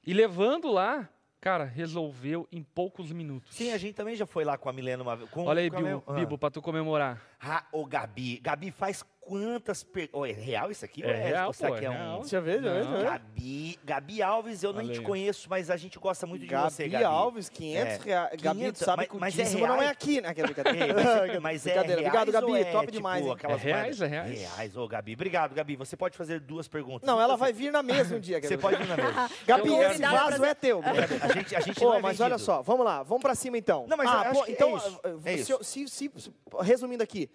C: e levando lá, cara, resolveu em poucos minutos.
B: Sim, a gente também já foi lá com a Milena uma vez. com-
C: Olha aí,
B: com a
C: Bibo,
B: Mel-
C: Bibo, pra tu comemorar.
B: Ah, ô Gabi. Gabi faz quantas perguntas. é real isso aqui?
C: É
B: ou
C: real, pô,
B: que
C: é
B: é
C: real.
B: um.
A: Deixa eu ver, deixa eu ver.
B: Gabi, Gabi Alves, eu nem
C: Olha
B: te conheço, mas a gente gosta muito de
A: Gabi,
B: você, Gabi.
A: Alves, 500
B: É,
A: reais. Gabi,
B: 500,
A: tu sabe
B: mas-
A: que o
B: mas é
A: não é aqui, né? Brincadeira.
B: mas, é reais
A: Obrigado, Gabi,
B: é,
A: top
B: tipo,
A: demais, hein?
B: aquelas
C: É reais,
B: moedas-
C: é reais.
B: Reais, ô Gabi. Obrigado, Gabi. Você pode fazer duas perguntas.
A: Não, ela
B: Você-
A: vai vir na mesa um dia.
B: Você
A: aquela
B: pode ir na mesa.
A: Gabi, esse vaso é teu.
B: A gente, a gente não é
A: mas olha só, vamos lá, vamos pra cima então.
B: Não, mas
A: ah,
B: é
A: então,
B: isso, é
A: se- se- se- resumindo aqui,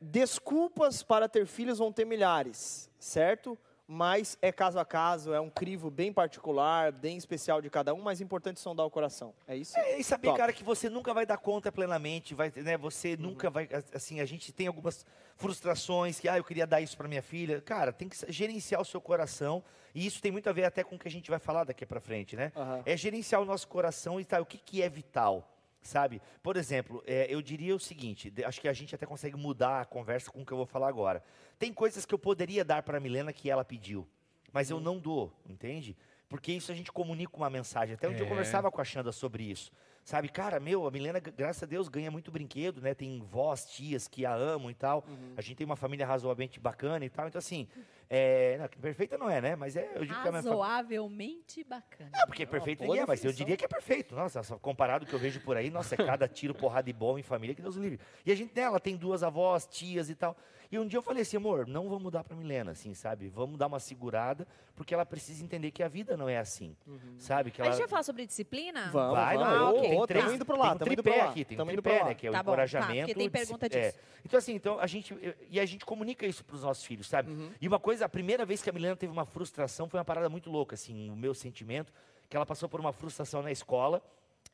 A: desculpas para ter filhos vão ter milhares, certo? Mas é caso a caso, é um crivo bem particular, bem especial de cada um, mas importante sondar o coração. É isso?
B: É, e saber,
A: Top.
B: cara, que você nunca vai dar conta plenamente, vai, né? Você
A: Uhum.
B: nunca vai, assim, a gente tem algumas frustrações que, ah, eu queria dar isso para minha filha. Cara, tem que gerenciar o seu coração, e isso tem muito a ver até com o que a gente vai falar daqui para frente, né?
A: Aham.
B: É gerenciar o nosso coração e tá, o que, que é vital, sabe? Por exemplo, é, eu diria o seguinte, acho que a gente até consegue mudar a conversa com o que eu vou falar agora. Tem coisas que eu poderia dar para a Milena que ela pediu, mas eu não dou, entende? Porque isso a gente comunica uma mensagem. Até um dia eu
C: É.
B: conversava com a Xanda sobre isso. Sabe, cara, meu, a Milena, gra- graças a Deus, ganha muito brinquedo, né? Tem vós, tias que a amam e tal. A gente tem uma família razoavelmente bacana e tal. Então, assim, é, não, perfeita não é, né? Mas é, eu digo que a minha.
E: Razoavelmente bacana.
B: É, porque perfeito
A: boa
B: ninguém é, mas eu diria que é perfeito. Nossa, só comparado com o que eu vejo por aí, nossa, é cada tiro, porrada e bom em família, que Deus o livre. E a gente, né, ela tem duas avós, tias e tal. E um dia eu falei assim, amor, não vamos mudar pra Milena, assim, sabe? Vamos dar uma segurada, porque ela precisa entender que a vida não é assim, sabe? Que
D: A
B: ela...
D: gente vai falar sobre disciplina?
A: Vamos,
B: Vai,
A: vamos.
B: não,
A: Ô,
B: eu- tem três,
A: tamo indo pro
B: tem
A: lá,
B: um
A: tamo indo lá.
B: aqui, tem um tripé, né, que é
D: Tá
B: o
D: bom, tá,
B: encorajamento.
D: porque tem pergunta
B: é.
D: disso.
B: Então assim, então a gente e a gente comunica isso para os nossos filhos, sabe?
A: Uhum.
B: E uma coisa, a primeira vez que a Milena teve uma frustração foi uma parada muito louca, assim, o meu sentimento, que ela passou por uma frustração na escola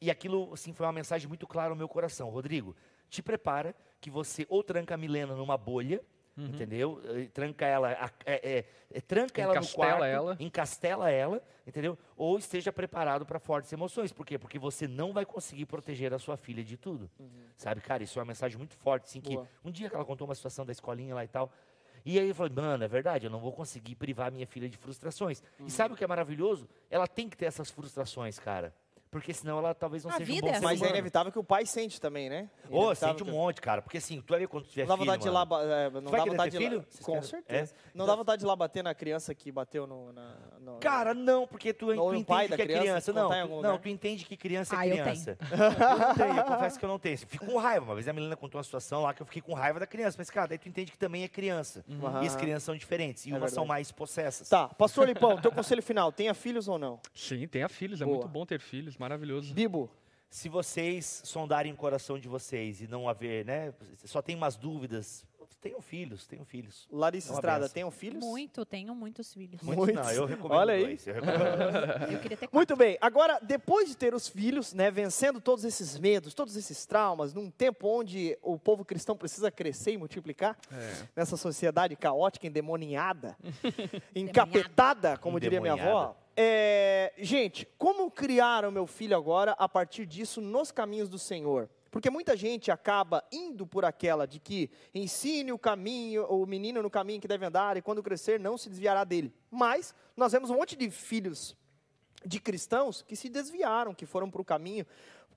B: e aquilo, assim, foi uma mensagem muito clara ao meu coração. Rodrigo, te prepara que você ou tranca a Milena numa bolha,
C: Uhum.
B: entendeu? Tranca ela, é, é, é, tranca ela no
C: Encastela
B: quarto,
C: ela.
B: encastela ela, entendeu? Ou esteja preparado para fortes emoções. Por quê? Porque você não vai conseguir proteger a sua filha de tudo. Sabe, cara, isso é uma mensagem muito forte, assim, que
A: Boa.
B: um dia que ela contou uma situação da escolinha lá e tal. E aí eu falei, mano, é verdade, eu não vou conseguir privar minha filha de frustrações.
A: Uhum.
B: E sabe o que é maravilhoso? Ela tem que ter essas frustrações, cara. Porque senão ela talvez não
D: A
B: seja um bom
D: é
B: ser
D: assim.
A: Mas é inevitável que o pai sente também, né?
B: Ô,
A: Inevitável
B: sente um
A: que-
B: monte, cara. Porque assim, tu vai ver quando tu tiver
A: Não dá
B: filho,
A: vontade de
B: mano.
A: lá, ba- é, não
B: vai
A: dá vontade
B: ter
A: de lá-
B: filho? Vocês
A: Com certeza.
B: É?
A: Não dá vontade de ir lá bater na criança que bateu no. Na, no-
B: Cara, não, porque tu, tu entende
A: pai da
B: que é
A: criança,
B: Não, não, tu entende que criança é
E: Ah, eu
B: criança. Eu, não tenho, eu confesso que eu não tenho. Fico com raiva. Uma vez a menina contou uma situação lá que eu fiquei com raiva da criança. Mas, cara, daí tu entende que também é criança.
A: Aham.
B: E as crianças são diferentes. E
A: É
B: umas são mais possessas.
A: Tá, Pastor Lipão, teu conselho final: tenha filhos ou não?
C: Sim, tenha filhos, é muito bom ter filhos, maravilhoso.
A: Bibo,
B: Se vocês sondarem o coração de vocês e não haver, né? Só tem umas dúvidas. Tenham filhos, tenham filhos.
A: Larissa
B: É uma
A: Estrada, tenham filhos?
E: Muito, tenho muitos filhos.
B: Muitos,
A: Muitos.
B: não, eu recomendo
A: Olha aí.
B: dois. Eu recomendo
E: Eu queria ter quatro.
A: Muito bem, agora, depois de ter os filhos, né, vencendo todos esses medos, todos esses traumas, num tempo onde o povo cristão precisa crescer e multiplicar,
C: É.
A: nessa sociedade caótica, endemoniada, encapetada, como diria minha avó. É, gente, como criar o meu filho agora a partir disso nos caminhos do Senhor? Porque muita gente acaba indo por aquela de que ensine o caminho, o menino no caminho que deve andar, e quando crescer não se desviará dele. Mas nós vemos um monte de filhos de cristãos que se desviaram, que foram para o caminho,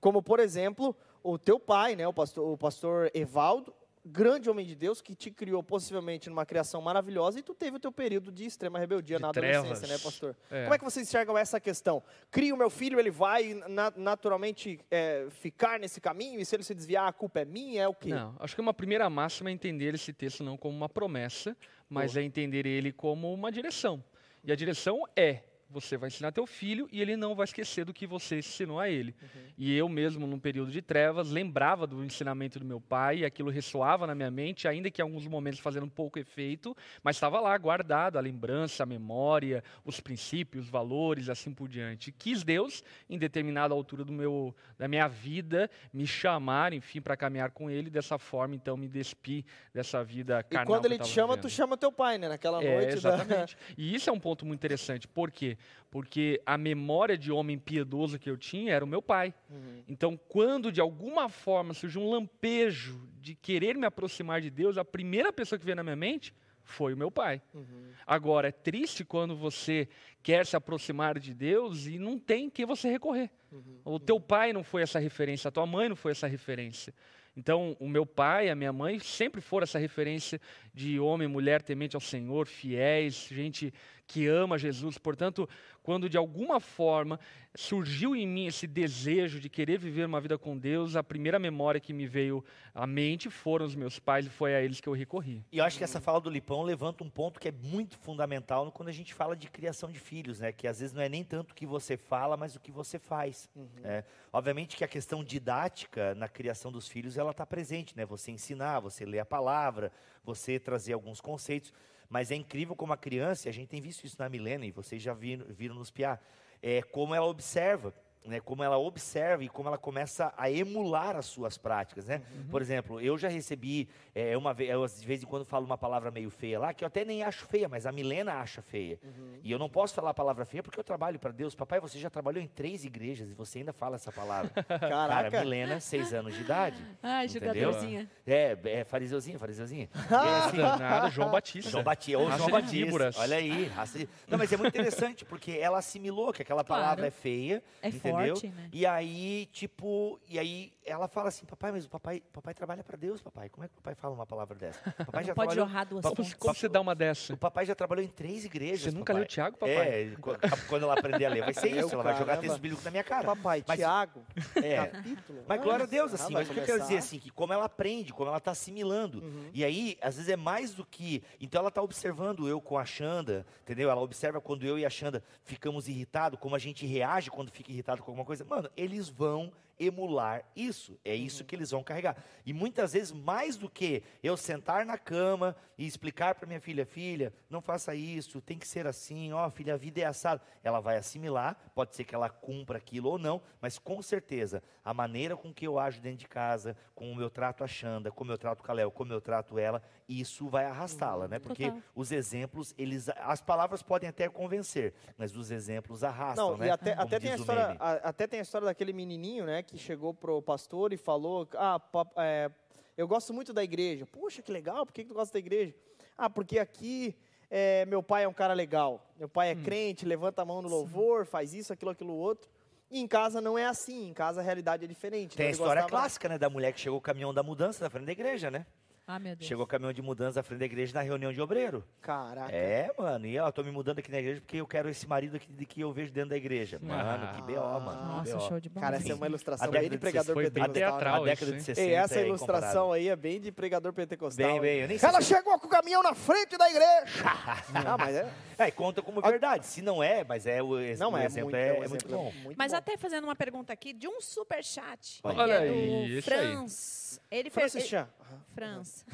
A: como por exemplo o teu pai, né, o pastor, o pastor Evaldo, grande homem de Deus que te criou possivelmente numa criação maravilhosa e tu teve o teu período de extrema rebeldia
C: De
A: na adolescência,
C: trevas.
A: né, pastor?
C: É.
A: Como é que vocês enxergam essa questão? Cria o meu filho, ele vai na- naturalmente é, ficar nesse caminho e se ele se desviar a culpa é minha, é o quê?
C: Não, acho que uma primeira máxima é entender esse texto não como uma promessa, mas é entender ele como uma direção. E a direção é você vai ensinar teu filho e ele não vai esquecer do que você ensinou a ele. E eu mesmo, num período de trevas, lembrava do ensinamento do meu pai, e aquilo ressoava na minha mente, ainda que em alguns momentos fazendo um pouco efeito, mas estava lá guardado a lembrança, a memória, os princípios, os valores, assim por diante. Quis Deus, em determinada altura do meu, da minha vida, me chamar, enfim, para caminhar com Ele, dessa forma, então, me despir dessa vida
A: E
C: carnal.
A: quando
C: que eu
A: ele te chama,
C: vivendo.
A: tu chama teu pai, né? Naquela
C: É,
A: noite da-
C: exatamente. E isso é um ponto muito interessante. Por quê? Porque a memória de homem piedoso que eu tinha era o meu pai.
A: Uhum.
C: Então, quando de alguma forma surgiu um lampejo de querer me aproximar de Deus, a primeira pessoa que veio na minha mente foi o meu pai.
A: Uhum.
C: Agora, é triste quando você quer se aproximar de Deus e não tem quem você recorrer.
A: Uhum.
C: O teu pai não foi essa referência, a tua mãe não foi essa referência. Então, o meu pai, a minha mãe sempre foram essa referência de homem e mulher temente ao Senhor, fiéis, gente que ama Jesus. Portanto, quando de alguma forma surgiu em mim esse desejo de querer viver uma vida com Deus, a primeira memória que me veio à mente foram os meus pais e foi a eles que eu recorri.
B: E eu acho que essa fala do Lipão levanta um ponto que é muito fundamental quando a gente fala de criação de filhos, né? Que às vezes não é nem tanto o que você fala, mas o que você faz. né? Obviamente que a questão didática na criação dos filhos, ela está presente, né? Você ensinar, você ler a palavra, você trazer alguns conceitos. Mas é incrível como a criança, a gente tem visto isso na Milena, e vocês já viram, viram nos piar, é como ela observa, né, como ela observa e como ela começa a emular as suas práticas, né? Por exemplo, eu já recebi é, uma vez, eu, de vez em quando falo uma palavra meio feia lá, que eu até nem acho feia, mas a Milena acha feia. E eu não posso falar a palavra feia porque eu trabalho para Deus. Papai, você já trabalhou em três igrejas e você ainda fala essa palavra.
A: Caraca.
B: Cara, Milena, seis anos de idade.
E: Ai,
B: Entendeu?
E: jogadorzinha.
B: É, é fariseuzinho, fariseuzinho. E assim,
C: Nada, João Batista.
B: João Batista, ou
C: Raça
B: João Batista. Olha aí. raça de- Não, mas é muito interessante, porque ela assimilou que aquela
E: Claro.
B: palavra é feia,
E: É
B: entendeu?
E: Forte, né?
B: E aí, tipo, e aí ela fala assim, papai, mas o papai, papai trabalha para Deus, papai. Como é que o papai fala uma palavra dessa? Papai
E: Não pode jorrar duas
B: Papai-
C: Como,
E: fontes.
C: como você dá uma dessa?
B: O papai já trabalhou em três igrejas.
C: Você nunca
B: papai.
C: leu Tiago, papai?
B: É, qu- quando ela aprender a ler, vai ser isso. Ela vai jogar texto bíblico na minha cara.
A: Papai,
B: Mas-
A: Tiago,
B: É.
A: capítulo.
B: Mas glória a Deus,
A: Ah,
B: assim, mas o que eu quero dizer assim, que como ela aprende, como ela está assimilando. E aí, às vezes é mais do que. Então ela está observando eu com a Xanda, entendeu? Ela observa quando eu e a Xanda ficamos irritados, como a gente reage quando fica irritado com alguma coisa. Mano, eles vão emular isso. É isso que eles vão carregar. E muitas vezes, mais do que eu sentar na cama e explicar para minha filha, filha, não faça isso, tem que ser assim, ó, filha, a vida é assada. Ela vai assimilar, pode ser que ela cumpra aquilo ou não, mas com certeza, a maneira com que eu ajo dentro de casa, com o meu trato a Xanda, como eu trato o Caléu, como eu trato ela, isso vai arrastá-la, né? Porque
E: Total.
B: os exemplos, eles, as palavras podem até convencer, mas os exemplos arrastam,
A: Não,
B: né?
A: e até, até, tem a história, a- até tem a história daquele menininho, né, que chegou pro pastor e falou, ah, é, eu gosto muito da igreja. Puxa, que legal, por que, que tu gosta da igreja? Ah, porque aqui é, meu pai é um cara legal. Meu pai é
C: Hum.
A: crente, levanta a mão no louvor, faz isso, aquilo, aquilo outro. E em casa não é assim. Em casa a realidade é diferente.
B: Tem a história clássica, né, da mulher que chegou o caminhão da mudança na frente da igreja, né?
E: Ah, meu Deus.
B: Chegou o caminhão de mudança na frente da igreja na reunião de obreiro.
A: Caraca.
B: É, mano, e ó, tô me mudando aqui na igreja porque eu quero esse marido aqui de que eu vejo dentro da igreja. Mano,
C: Ah.
B: que B.O., mano. que
E: Nossa, show de bola.
A: Cara, essa é uma ilustração bem de pregador
C: foi bem
A: pentecostal.
C: teatral.
B: A
C: isso,
B: década de 60
A: Ei, essa
B: é
A: ilustração aí é bem de pregador pentecostal.
B: Bem, bem, eu nem sei
A: Ela
B: se-
A: chegou com o caminhão na frente da igreja. ah, mas é.
B: É, conta como verdade. Se não é, mas é o, ex-
A: Não,
B: o
A: é
B: exemplo
A: muito,
B: é,
A: é um
B: é muito
A: exemplo
B: bom.
A: muito
D: Mas
A: bom.
D: até fazendo uma pergunta aqui de um superchat.
B: Olha
D: que é
C: aí,
D: do
C: isso aí.
D: Franz. Ele fez.
A: Francis Chan.
D: Franz.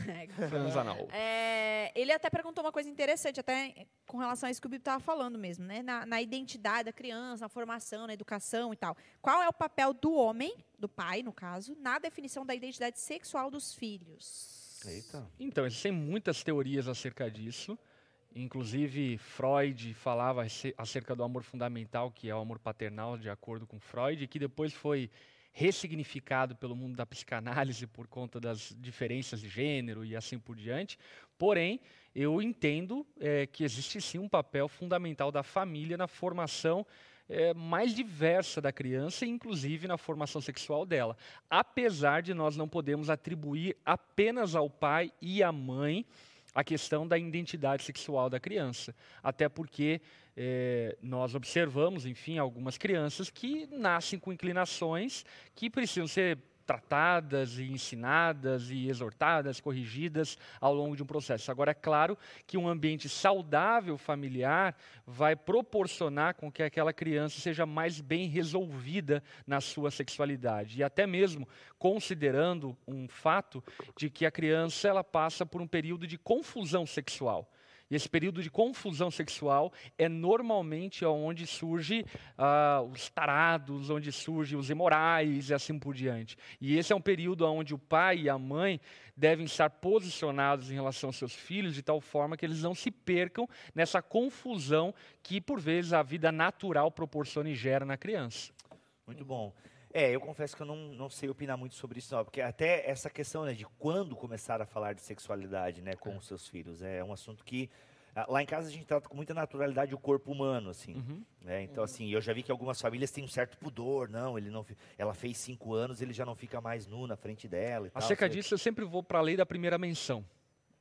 C: Franzanal.
D: É, ele até perguntou uma coisa interessante, até com relação a isso que o Bibo estava falando mesmo, né? Na, na identidade da criança, na formação, na educação e tal. Qual é o papel do homem, do pai, no caso, na definição da identidade sexual dos filhos?
B: Eita.
C: Então, existem muitas teorias acerca disso. Inclusive, Freud falava ace- acerca do amor fundamental, que é o amor paternal, de acordo com Freud, que depois foi ressignificado pelo mundo da psicanálise por conta das diferenças de gênero e assim por diante. Porém, eu entendo eh, que existe sim um papel fundamental da família na formação eh, mais diversa da criança, inclusive na formação sexual dela. Apesar de nós não podemos atribuir apenas ao pai e à mãe a questão da identidade sexual da criança. Até porque eh, nós observamos, enfim, algumas crianças que nascem com inclinações que precisam ser tratadas e ensinadas e exortadas, corrigidas ao longo de um processo. Agora, é claro que um ambiente saudável familiar vai proporcionar com que aquela criança seja mais bem resolvida na sua sexualidade. E até mesmo considerando um fato de que a criança ela passa por um período de confusão sexual. E esse período de confusão sexual é normalmente onde surge ah, os tarados, onde surgem os imorais e assim por diante. E esse é um período onde o pai e a mãe devem estar posicionados em relação aos seus filhos de tal forma que eles não se percam nessa confusão que, por vezes, a vida natural proporciona e gera na criança.
B: Muito bom. É, eu confesso que eu não, não sei opinar muito sobre isso, não, porque até essa questão né, de quando começar a falar de sexualidade né, com os seus filhos é um assunto que lá em casa a gente trata com muita naturalidade o corpo humano, assim. né? Então, assim, eu já vi que algumas famílias têm um certo pudor, não, ele não, ela fez cinco anos, ele já não fica mais nu na frente dela e tal.
C: Acerca
B: sabe?
C: disso, eu sempre vou para a lei da primeira menção.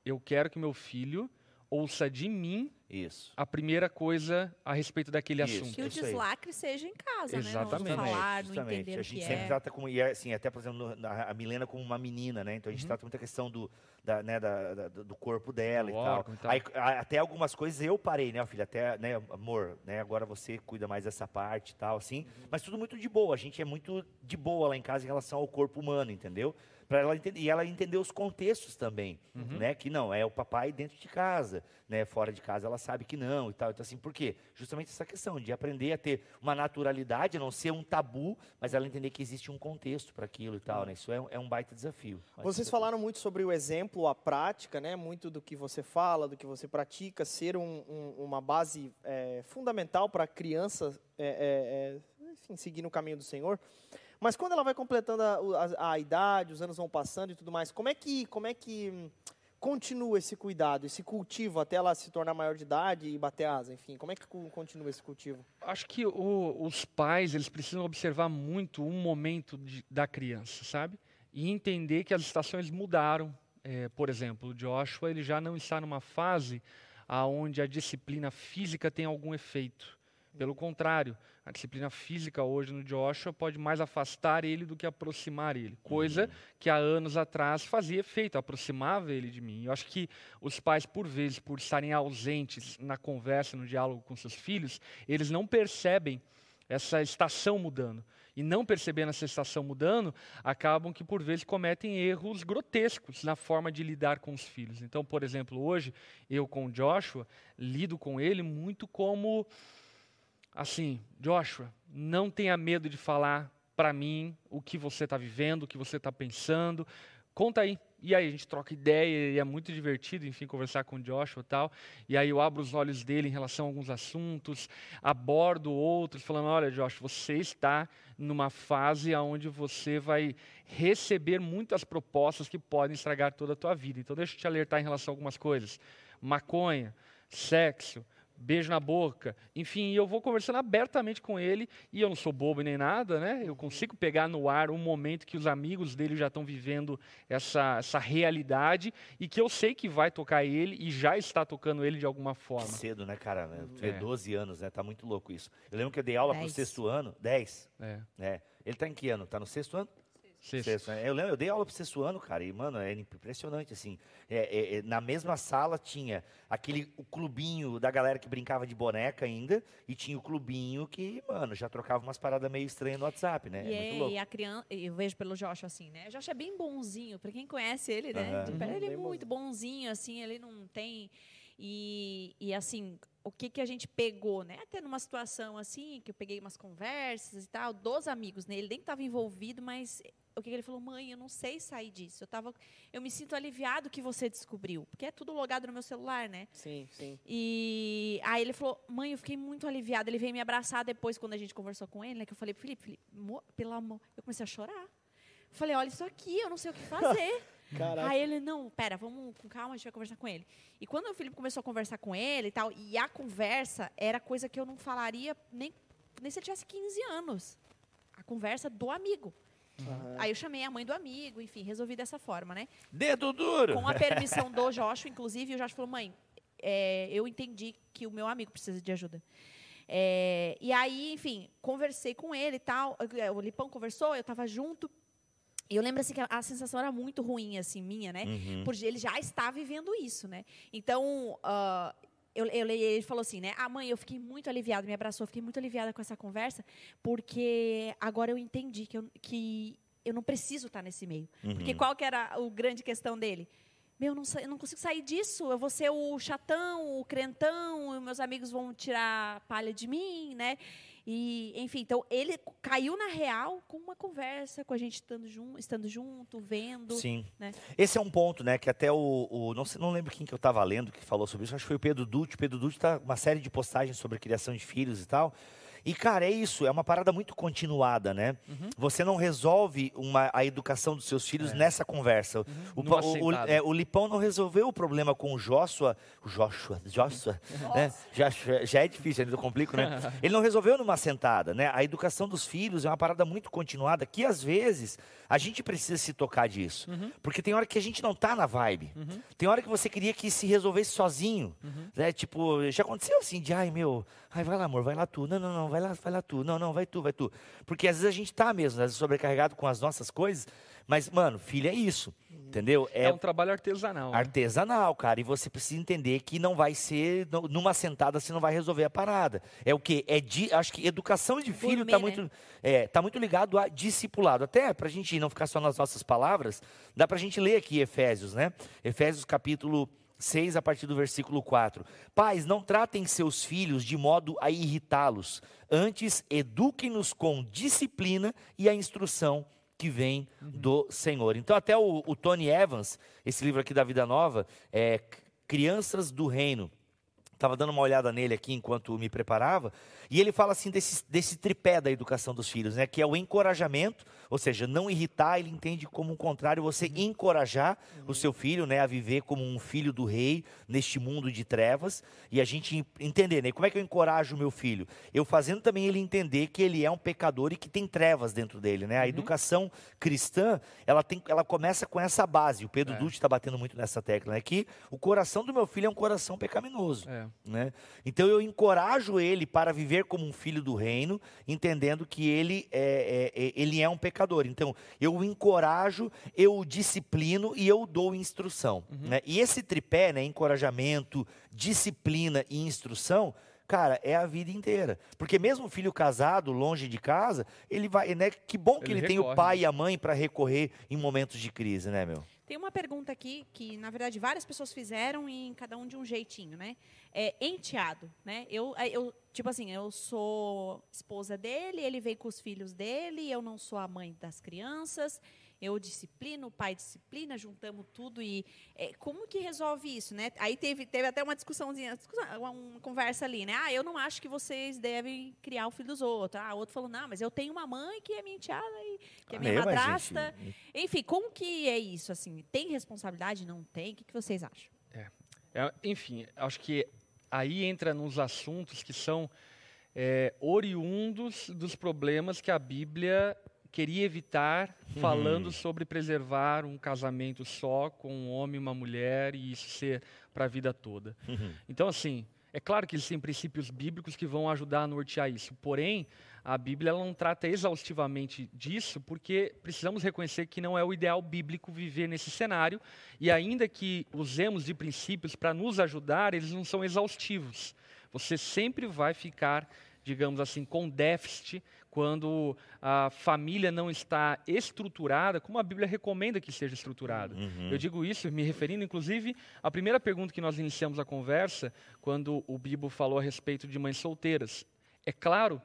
C: Eu quero que meu filho ouça de mim
B: Isso.
C: a primeira coisa a respeito daquele
B: Isso.
C: assunto.
D: Que o deslacre seja em casa,
C: Exatamente.
D: né? Não falar, não
B: justamente.
D: entender
B: A
D: o
B: gente
D: que
B: sempre
D: é.
B: trata como, e é, assim, até por exemplo, a Milena como uma menina, né? Então a gente trata muita questão do, da, né, da- da- do corpo dela
C: Do
B: e tal.
C: órgão e tal.
B: Aí, até algumas coisas eu parei, né, filha? Até, né, amor, né? Agora você cuida mais dessa parte e tal, assim. Mas tudo muito de boa. A gente é muito de boa lá em casa em relação ao corpo humano, entendeu? Pra ela entender, e ela entender os contextos também, né? Que não, é o papai dentro de casa, né? Fora de casa ela sabe que não e tal. Então assim, por quê? Justamente essa questão de aprender a ter uma naturalidade, a não ser um tabu, mas ela entender que existe um contexto para aquilo e tal, né? Isso é, um- é um baita desafio. Baita
A: Vocês
B: desafio.
A: falaram muito sobre o exemplo, a prática, né? Muito do que você fala, do que você pratica, ser um- um- uma base é, fundamental para a criança, é, enfim, seguir no caminho do Senhor. Mas quando ela vai completando a, a- a idade, os anos vão passando e tudo mais, como é que, como é que hum, continua esse cuidado, esse cultivo até ela se tornar maior de idade e bater asa, enfim? Como é que continua esse cultivo?
C: Acho que o- os pais eles precisam observar muito um momento de- da criança, sabe? E entender que as estações mudaram. É, por exemplo, o Joshua ele já não está numa fase aonde a disciplina física tem algum efeito. Pelo contrário, a disciplina física hoje no Joshua pode mais afastar ele do que aproximar ele. Coisa que há anos atrás fazia efeito, aproximava ele de mim. Eu acho que os pais, por vezes, por estarem ausentes na conversa, no diálogo com seus filhos, eles não percebem essa estação mudando. E não percebendo essa estação mudando, acabam que por vezes cometem erros grotescos na forma de lidar com os filhos. Então, por exemplo, hoje eu com o Joshua lido com ele muito como assim, Joshua, não tenha medo de falar para mim o que você está vivendo, o que você está pensando. Conta aí. E aí a gente troca ideia e é muito divertido, enfim, conversar com o Joshua e tal. E aí eu abro os olhos dele em relação a alguns assuntos, abordo outros, falando, olha, Joshua, você está numa fase onde você vai receber muitas propostas que podem estragar toda a tua vida. Então deixa eu te alertar em relação a algumas coisas. maconha, sexo, beijo na boca, enfim, eu vou conversando abertamente com ele e eu não sou bobo nem nada, né? Eu consigo pegar no ar um momento que os amigos dele já estão vivendo essa, essa realidade e que eu sei que vai tocar ele e já está tocando ele de alguma
B: Que
C: forma.
B: cedo, né, cara? Tu vê
C: É.
B: 12 anos, né? Tá muito louco isso. Eu lembro que eu dei aula pro
E: Dez.
B: sexto ano, 10,
C: É.
B: né? Ele tá em que ano? Tá no sexto ano?
C: Sexto.
B: Sexto, né? Eu lembro, eu dei aula pro sexto ano, cara, e, mano, é impressionante, assim. É, é, é, na mesma sala tinha aquele o clubinho da galera que brincava de boneca ainda, e tinha o clubinho que, mano, já trocava umas paradas meio estranhas no WhatsApp, né?
D: E,
B: É muito
D: é-
B: louco.
D: e a criança, eu vejo pelo Josh assim, né? O Josh é bem bonzinho, pra quem conhece ele, né? Perto,
A: Uhum,
D: ele é muito bonzinho, assim, ele não tem. E, e assim, o que, que a gente pegou, né? Até numa situação assim, que eu peguei umas conversas e tal, dos amigos, né? Ele nem estava envolvido, mas o que, ele falou, mãe, eu não sei sair disso. Eu, tava, eu me sinto aliviado que você descobriu, porque é tudo logado no meu celular, né?
A: Sim, sim.
D: E aí ele falou, mãe, eu fiquei muito aliviada. Ele veio me abraçar depois, quando a gente conversou com ele, né? Que eu falei, Felipe, Felipe pelo amor. Eu comecei a chorar. Falei, olha isso aqui, eu não sei o que fazer.
A: Caraca.
D: aí ele, não, pera, vamos com calma, a gente vai conversar com ele. E quando o Felipe começou a conversar com ele e tal, e a conversa era coisa que eu não falaria nem, nem se ele tivesse 15 anos. A conversa do amigo.
A: Aham.
D: Aí eu chamei a mãe do amigo, enfim, resolvi dessa forma, né?
B: Dedo duro!
D: Com a permissão do Joshua, inclusive, o Joshua falou, mãe, é, eu entendi que o meu amigo precisa de ajuda. É, e aí, enfim, conversei com ele e tal. O Lipão conversou, eu estava junto. E eu lembro assim que a, a sensação era muito ruim, assim, minha, né?
B: Uhum.
D: Porque ele já está vivendo isso, né? Então, ah, eu, eu, ele falou assim, né? Ah, mãe, eu fiquei muito aliviada, me abraçou, fiquei muito aliviada com essa conversa, porque agora eu entendi que eu, que eu não preciso estar nesse meio. Porque
B: Uhum.
D: qual que era a grande questão dele? Meu, eu não, eu não consigo sair disso. Eu vou ser o chatão, o crentão, e meus amigos vão tirar palha de mim, né? E, enfim, então ele caiu na real com uma conversa, com a gente estando, jun estando junto, vendo.
B: Sim.
D: né?
B: Esse é um ponto, né? Que até o. o- não, não lembro quem que eu estava lendo que falou sobre isso. Acho que foi o Pedro Dutti. O Pedro Dutti tá uma série de postagens sobre a criação de filhos e tal. E, cara, é isso, é uma parada muito continuada, né?
C: Uhum.
B: Você não resolve uma, a educação dos seus filhos nessa conversa. O,
C: É.
B: Pa- o- o-
C: sentada.
B: é, o Lipão não resolveu o problema com o Joshua. O Joshua, Joshua, né? Já, já é difícil, ainda complico, né? Ele não resolveu numa sentada, né? A educação dos filhos é uma parada muito continuada que, às vezes, a gente precisa se tocar disso.
C: Uhum.
B: Porque tem hora que a gente não tá na vibe. Tem hora que você queria que se resolvesse sozinho.
C: Uhum.
B: Né? Tipo, já aconteceu assim, de ai meu, ai vai lá, amor, vai lá tu. Não, não, não, vai lá, vai lá tu. Não, não, vai tu, vai tu. Porque às vezes a gente tá mesmo, às vezes sobrecarregado com as nossas coisas. Mas, mano, filho é isso. Entendeu?
C: É, um trabalho artesanal. né?
B: Artesanal, cara, e você precisa entender que não vai ser nu- numa sentada você não vai resolver a parada. É o quê? É di, acho que educação de filho
D: Gourmet,
B: tá
D: né?
B: muito é, tá muito ligado a discipulado. Até pra gente não ficar só nas nossas palavras, dá pra gente ler aqui Efésios, né? Efésios capítulo 6 a partir do versículo 4. Pais, não tratem seus filhos de modo a irritá-los, antes eduquem-nos com disciplina e a instrução que vem do Senhor. Então, até o, o Tony Evans, esse livro aqui da Vida Nova, é Crianças do Reino. Estava dando uma olhada nele aqui enquanto me preparava, e ele fala assim desse, desse tripé da educação dos filhos, né? Que é o encorajamento, ou seja, não irritar, ele entende como um contrário, você encorajar o seu filho, né, a viver como um filho do rei neste mundo de trevas, e a gente entender, né? Como é que eu encorajo o meu filho? Eu fazendo também ele entender que ele é um pecador e que tem trevas dentro dele, né? A educação cristã, ela tem, ela começa com essa base. O Pedro
C: É.
B: Dutti está batendo muito nessa tecla, né? Que o coração do meu filho é um coração pecaminoso
C: É.
B: né? Então eu encorajo ele para viver como um filho do reino, entendendo que ele é, é- é- ele é um pecador. Então eu o encorajo, eu o disciplino e eu dou instrução. né? E esse tripé, né, encorajamento, disciplina e instrução, cara, é a vida inteira. Porque mesmo o filho casado, longe de casa, ele vai, né? Que bom que
C: Ele
B: ele, tem o pai e a mãe para recorrer em momentos de crise, né, meu?
D: Tem uma pergunta aqui que, na verdade, várias pessoas fizeram e cada um de um jeitinho, né? É enteado, né? Eu, eu, tipo assim, eu sou esposa dele, ele veio com os filhos dele, eu não sou a mãe das crianças, eu disciplino, o pai disciplina, juntamos tudo e é, como que resolve isso, né? Aí teve, teve até uma discussãozinha, discussão, uma, uma conversa ali, né? Ah, eu não acho que vocês devem criar o filho dos outros. Ah, o outro falou, não, mas eu tenho uma mãe que é minha enteada e que é minha
B: É, mas,
D: madrasta.
B: gente,
D: Enfim, como que é isso? Assim, tem responsabilidade? Não tem? O que, que vocês acham?
C: É, enfim, acho que aí entra nos assuntos que são é, oriundos dos problemas que a Bíblia queria evitar, falando sobre preservar um casamento só com um homem e uma mulher e isso ser para a vida toda. Então, assim, é claro que existem princípios bíblicos que vão ajudar a nortear isso, porém, a Bíblia ela não trata exaustivamente disso, porque precisamos reconhecer que não é o ideal bíblico viver nesse cenário, e ainda que usemos de princípios para nos ajudar, eles não são exaustivos. Você sempre vai ficar, digamos assim, com déficit quando a família não está estruturada, como a Bíblia recomenda que seja estruturada. Eu digo isso me referindo, inclusive, à primeira pergunta que nós iniciamos a conversa, quando o Bibo falou a respeito de mães solteiras. É claro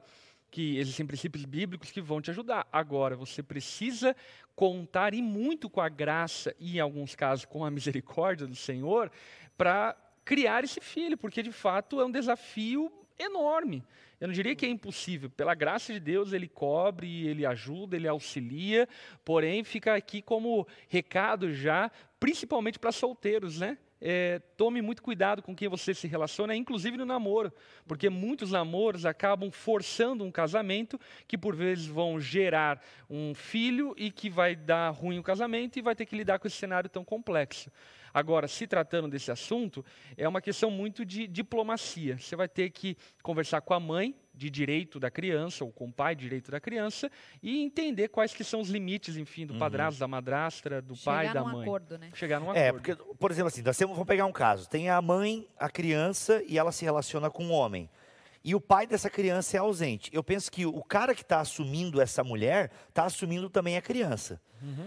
C: que existem princípios bíblicos que vão te ajudar. Agora, você precisa contar e muito com a graça e, em alguns casos, com a misericórdia do Senhor para criar esse filho, porque de fato é um desafio enorme. Eu não diria que é impossível. Pela graça de Deus, ele cobre, ele ajuda, ele auxilia. Porém, fica aqui como recado já, principalmente para solteiros, né? É, tome muito cuidado com quem você se relaciona, inclusive no namoro, porque muitos namoros acabam forçando um casamento que por vezes vão gerar um filho e que vai dar ruim o casamento e vai ter que lidar com esse cenário tão complexo. Agora, se tratando desse assunto, é uma questão muito de diplomacia. Você vai ter que conversar com a mãe de direito da criança ou com o pai de direito da criança e entender quais que são os limites, enfim, do padrasto, da madrastra, do pai,
E: Chegar
C: da
E: num
C: mãe.
E: acordo, né?
C: Chegar num
B: É,
C: acordo.
B: porque, por exemplo, assim, nós temos, vamos pegar um caso. Tem a mãe, a criança, e ela se relaciona com um homem. E o pai dessa criança é ausente. Eu penso que o cara que está assumindo essa mulher está assumindo também a criança.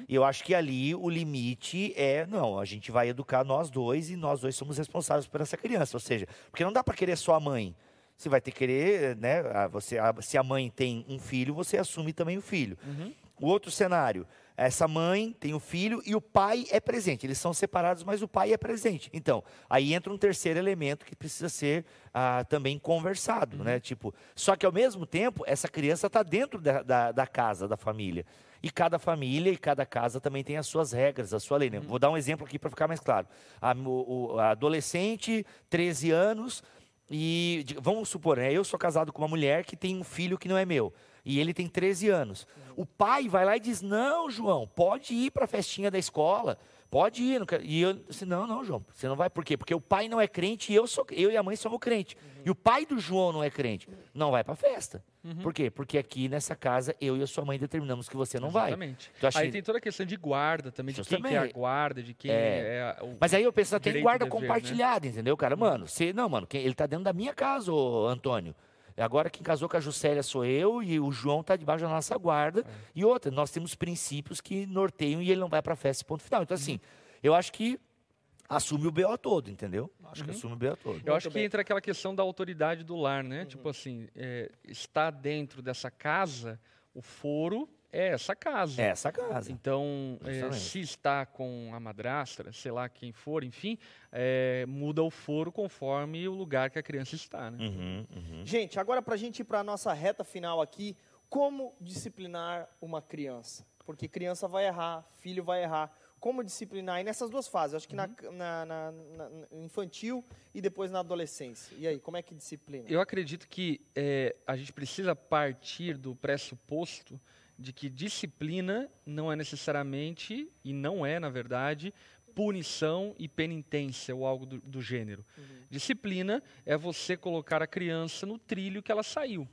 B: E eu acho que ali o limite é, não, a gente vai educar nós dois e nós dois somos responsáveis por essa criança. Ou seja, porque não dá para querer só a mãe. Você vai ter que querer, né? Você, a- se a mãe tem um filho, você assume também o filho. O outro cenário, essa mãe tem o filho e o pai é presente. Eles são separados, mas o pai é presente. Então, aí entra um terceiro elemento que precisa ser ah, também conversado, né? Tipo, só que ao mesmo tempo, essa criança está dentro da, da, da casa, da família. E cada família e cada casa também tem as suas regras, a sua lei. né? Vou dar um exemplo aqui para ficar mais claro. A, o, adolescente, 13 anos, e vamos supor, né, eu sou casado com uma mulher que tem um filho que não é meu. E ele tem 13 anos. O pai vai lá e diz: Não, João, pode ir para a festinha da escola. Pode ir. não quero-" E eu disse: Não, não, João, você não vai. Por quê? Porque o pai não é crente e eu, sou, eu e a mãe somos crente. E o pai do João não é crente. Não vai para a festa. Por quê? Porque aqui nessa casa eu e a sua mãe determinamos que você não vai.
C: Exatamente.
B: Então,
C: Aí tem toda a questão de guarda também, de quem que é a guarda, de quem
B: É.
C: é, o
B: Mas aí eu penso, tem guarda
C: dever, né?
B: compartilhada, entendeu, cara? Mano, você, não, mano, ele tá dentro da minha casa, ô, Antônio. Agora quem casou com a Juscelia sou eu e o João tá debaixo da nossa guarda.
C: É.
B: E outra, nós temos princípios que norteiam e ele não vai pra festa, ponto final. Então, assim, eu acho que assume o BO todo, entendeu? Acho que assume o BO todo.
C: Eu acho
A: Muito
C: que
A: bem.
C: entra aquela questão da autoridade do lar, né? Tipo assim, é, está dentro dessa casa, o foro é essa casa.
B: É essa casa.
C: Então, é, se está com a madrastra, sei lá quem for, enfim, é, muda o foro conforme o lugar que a criança está, né?
B: Uhum, uhum.
A: Gente, agora para a gente ir para a nossa reta final aqui, como disciplinar uma criança? Porque criança vai errar, filho vai errar. Como disciplinar? E nessas duas fases, acho que na, na- na- na- na infantil e depois na adolescência. E aí, como é que disciplina?
C: Eu acredito que é, a gente precisa partir do pressuposto de que disciplina não é necessariamente, e não é, na verdade, punição e penitência ou algo do, do gênero. Disciplina é você colocar a criança no trilho que ela saiu.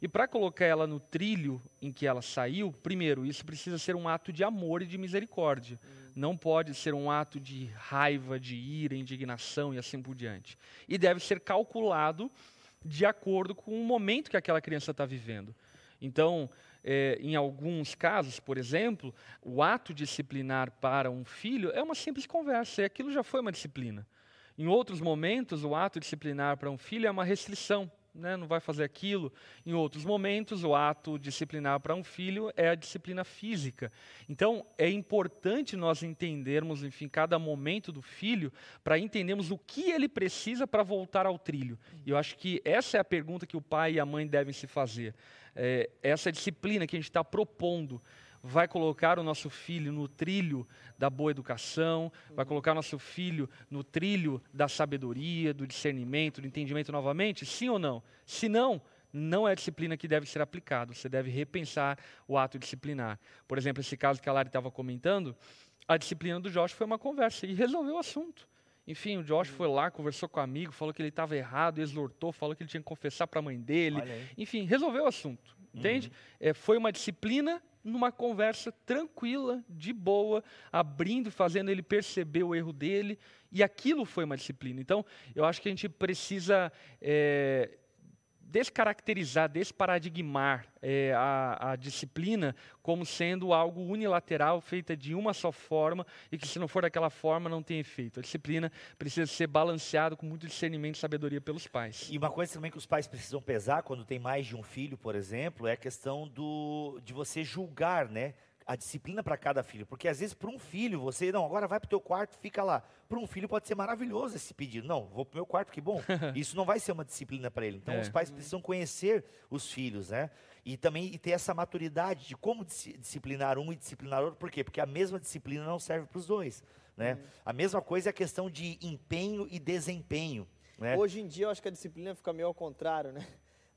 C: E para colocar ela no trilho em que ela saiu, primeiro, isso precisa ser um ato de amor e de misericórdia. Não pode ser um ato de raiva, de ira, indignação e assim por diante. E deve ser calculado de acordo com o momento que aquela criança está vivendo. Então, eh, em alguns casos, por exemplo, o ato disciplinar para um filho é uma simples conversa, e aquilo já foi uma disciplina. Em outros momentos, o ato disciplinar para um filho é uma restrição, né? não vai fazer aquilo. Em outros momentos, o ato disciplinar para um filho é a disciplina física. Então, é importante nós entendermos, enfim, cada momento do filho, para entendermos o que ele precisa para voltar ao trilho. E eu acho que essa é a pergunta que o pai e a mãe devem se fazer. É, essa disciplina que a gente está propondo, vai colocar o nosso filho no trilho da boa educação, vai colocar o nosso filho no trilho da sabedoria, do discernimento, do entendimento novamente? Sim ou não? Se não, não é a disciplina que deve ser aplicada. Você deve repensar o ato disciplinar. Por exemplo, esse caso que a Lari estava comentando, a disciplina do Josh foi uma conversa e resolveu o assunto. Enfim, o Josh foi lá, conversou com o amigo, falou que ele estava errado, exortou, falou que ele tinha que confessar para a mãe dele. Enfim, resolveu o assunto. Entende? É, foi uma disciplina numa conversa tranquila, de boa, abrindo, fazendo ele perceber o erro dele. E aquilo foi uma disciplina. Então, eu acho que a gente precisa é, descaracterizar, desparadigmar é, a, a disciplina como sendo algo unilateral, feita de uma só forma, e que se não for daquela forma não tem efeito. A disciplina precisa ser balanceada com muito discernimento e sabedoria pelos pais.
B: E uma coisa também que os pais precisam pesar quando tem mais de um filho, por exemplo, é a questão do, de você julgar, né? A disciplina para cada filho. Porque às vezes, para um filho, você, não, agora vai para o teu quarto, fica lá. Para um filho pode ser maravilhoso esse pedido. Não, vou para o meu quarto, que bom. Isso não vai ser uma disciplina para ele. Então,
C: É.
B: os pais precisam conhecer os filhos, né? E também e ter essa maturidade de como dis- disciplinar um e disciplinar outro. Por quê? Porque a mesma disciplina não serve para os dois. Né? A mesma coisa é a questão de empenho e desempenho. Né?
A: Hoje em dia eu acho que a disciplina fica meio ao contrário, né?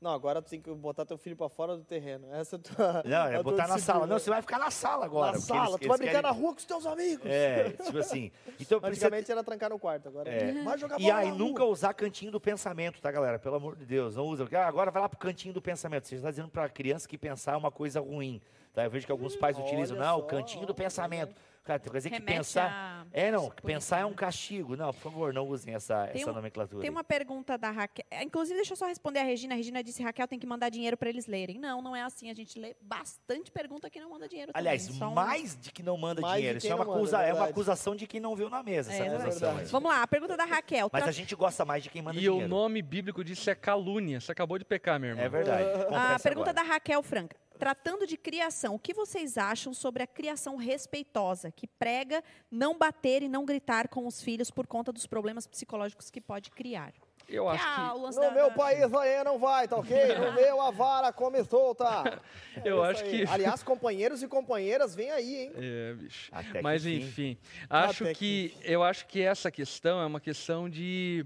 A: Não, agora tu tem que botar teu filho pra fora do terreno. Essa é a tua.
B: Não, é
A: tua
B: botar na sala. Não, você vai ficar na sala agora.
A: Na sala,
B: eles-
A: tu vai
B: eles
A: brincar na
B: querem-
A: rua com os teus amigos.
B: É, tipo assim. Então precisa.
A: Antigamente era trancar no quarto, agora
B: É.
A: vai jogar
B: E
A: bola
B: aí,
A: na
B: nunca usar cantinho do pensamento, tá, galera? Pelo amor de Deus, não usa. Ah, agora vai lá pro cantinho do pensamento. Você está dizendo para a criança que pensar é uma coisa ruim. Tá? Eu vejo que alguns pais
A: Olha
B: utilizam, não, o
A: só,
B: cantinho do pensamento. Cara, tem coisa que pensar.
D: a
B: É, não, pensar é um castigo. Não, por favor, não usem essa,
D: Tem
B: essa
D: um-
B: nomenclatura.
D: Tem
B: aí.
D: uma pergunta da Raquel. É, Inclusive, deixa eu só responder a Regina. A Regina disse, Raquel, tem que mandar dinheiro para eles lerem. Não, não é assim. A gente lê bastante pergunta que não manda dinheiro
B: Aliás,
D: também. Um-
B: mais de que não manda
A: Mais
B: dinheiro. Isso é uma,
A: manda,
B: acusa- é uma acusação de quem não viu na mesa.
D: É,
B: essa
D: é
B: acusação aí.
D: Vamos lá, a pergunta da Raquel.
B: Mas
D: Tra-
B: a gente gosta mais de quem manda
C: E o
B: dinheiro.
C: nome bíblico disso é calúnia. Você acabou de pecar, meu irmão.
B: É verdade.
D: A
B: confessa
D: pergunta
B: agora.
D: da Raquel Franca. Tratando de criação, o que vocês acham sobre a criação respeitosa, que prega não bater e não gritar com os filhos por conta dos problemas psicológicos que pode criar?
C: Eu acho
D: Ah,
C: que
D: o lance
A: No
D: da-
A: meu
D: da-
A: país aí não vai, tá ok? No meu a vara come solta.
C: Eu
A: É
C: acho
A: isso aí.
C: que-
A: Aliás, companheiros e companheiras, vem aí, hein?
C: É, bicho.
B: Até que
C: Mas
B: enfim.
C: enfim, acho
A: Até
C: que
A: que
C: eu acho que essa questão é uma questão de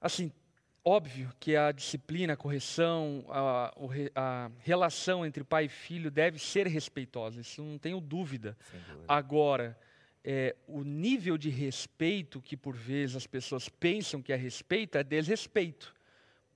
C: assim, óbvio que a disciplina, a correção, a, a relação entre pai e filho deve ser respeitosa, isso não tenho dúvida.
B: Dúvida.
C: Agora, é, o nível de respeito que por vezes as pessoas pensam que é respeito é desrespeito.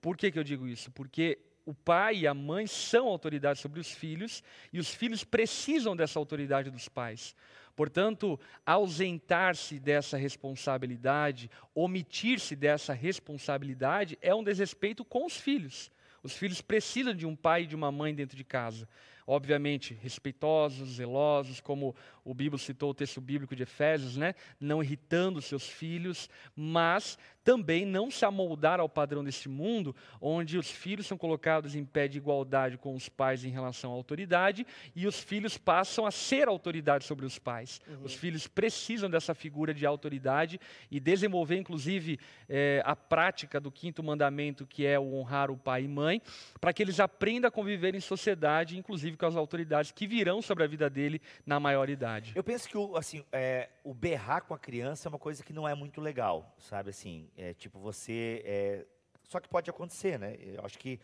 C: Por que, que eu digo isso? Porque o pai e a mãe são autoridades sobre os filhos e os filhos precisam dessa autoridade dos pais. Portanto, ausentar-se dessa responsabilidade, omitir-se dessa responsabilidade é um desrespeito com os filhos. Os filhos precisam de um pai e de uma mãe dentro de casa. Obviamente, respeitosos, zelosos, como o Bíblia citou o texto bíblico de Efésios, né? não irritando seus filhos, mas também não se amoldar ao padrão deste mundo, onde os filhos são colocados em pé de igualdade com os pais em relação à autoridade, e os filhos passam a ser autoridade sobre os pais. Os filhos precisam dessa figura de autoridade e desenvolver, inclusive, eh, a prática do quinto mandamento, que é o honrar o pai e mãe, para que eles aprendam a conviver em sociedade, inclusive com as autoridades que virão sobre a vida dele na maioridade.
B: Eu penso que o, assim, é, o berrar com a criança é uma coisa que não é muito legal, sabe? Assim, é, tipo, você. é, só que pode acontecer, né? Eu acho que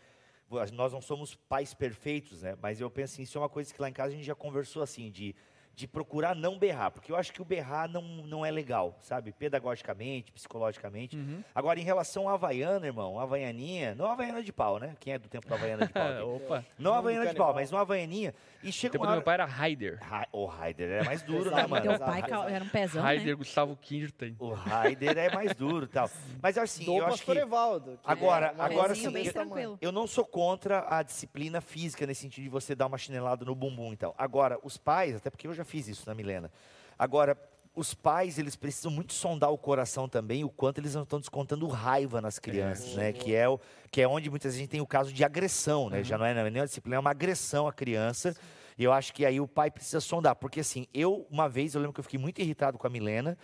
B: nós não somos pais perfeitos, né? Mas eu penso assim, isso é uma coisa que lá em casa a gente já conversou assim, de, de procurar não berrar, porque eu acho que o berrar não, não é legal, sabe? Pedagogicamente, psicologicamente.
C: Uhum.
B: Agora, em relação à Havaiana, irmão, a Havaianinha, não a Havaiana de pau, né? Quem é do tempo da Havaiana de pau?
C: Opa,
B: Não a Havaiana de pau, mas uma Havaianinha. E
C: o
B: chega
C: tempo
B: uma
C: do meu pai era Raider.
B: Ra- O Raider é mais duro, né, mano?
D: Teu pai era um pezão,
C: Raider
D: né?
C: Gustavo Kirten.
B: O Raider é mais duro e tal. Mas assim,
A: Do
B: eu acho que
A: Evaldo. que
B: Agora-
A: é
B: agora sim,
D: tranquilo.
B: eu não sou contra a disciplina física, nesse sentido de você dar uma chinelada no bumbum e tal. Agora, os pais, até porque eu já fiz isso na Milena. Agora, os pais, eles precisam muito sondar o coração também, o quanto eles não estão descontando raiva nas crianças, né? Que é, o, que é onde muitas vezes a gente tem o caso de agressão, né? Já não é, não é nem uma disciplina, é uma agressão à criança. E eu acho que aí o pai precisa sondar. Porque assim, eu, uma vez, eu lembro que eu fiquei muito irritado com a Milena.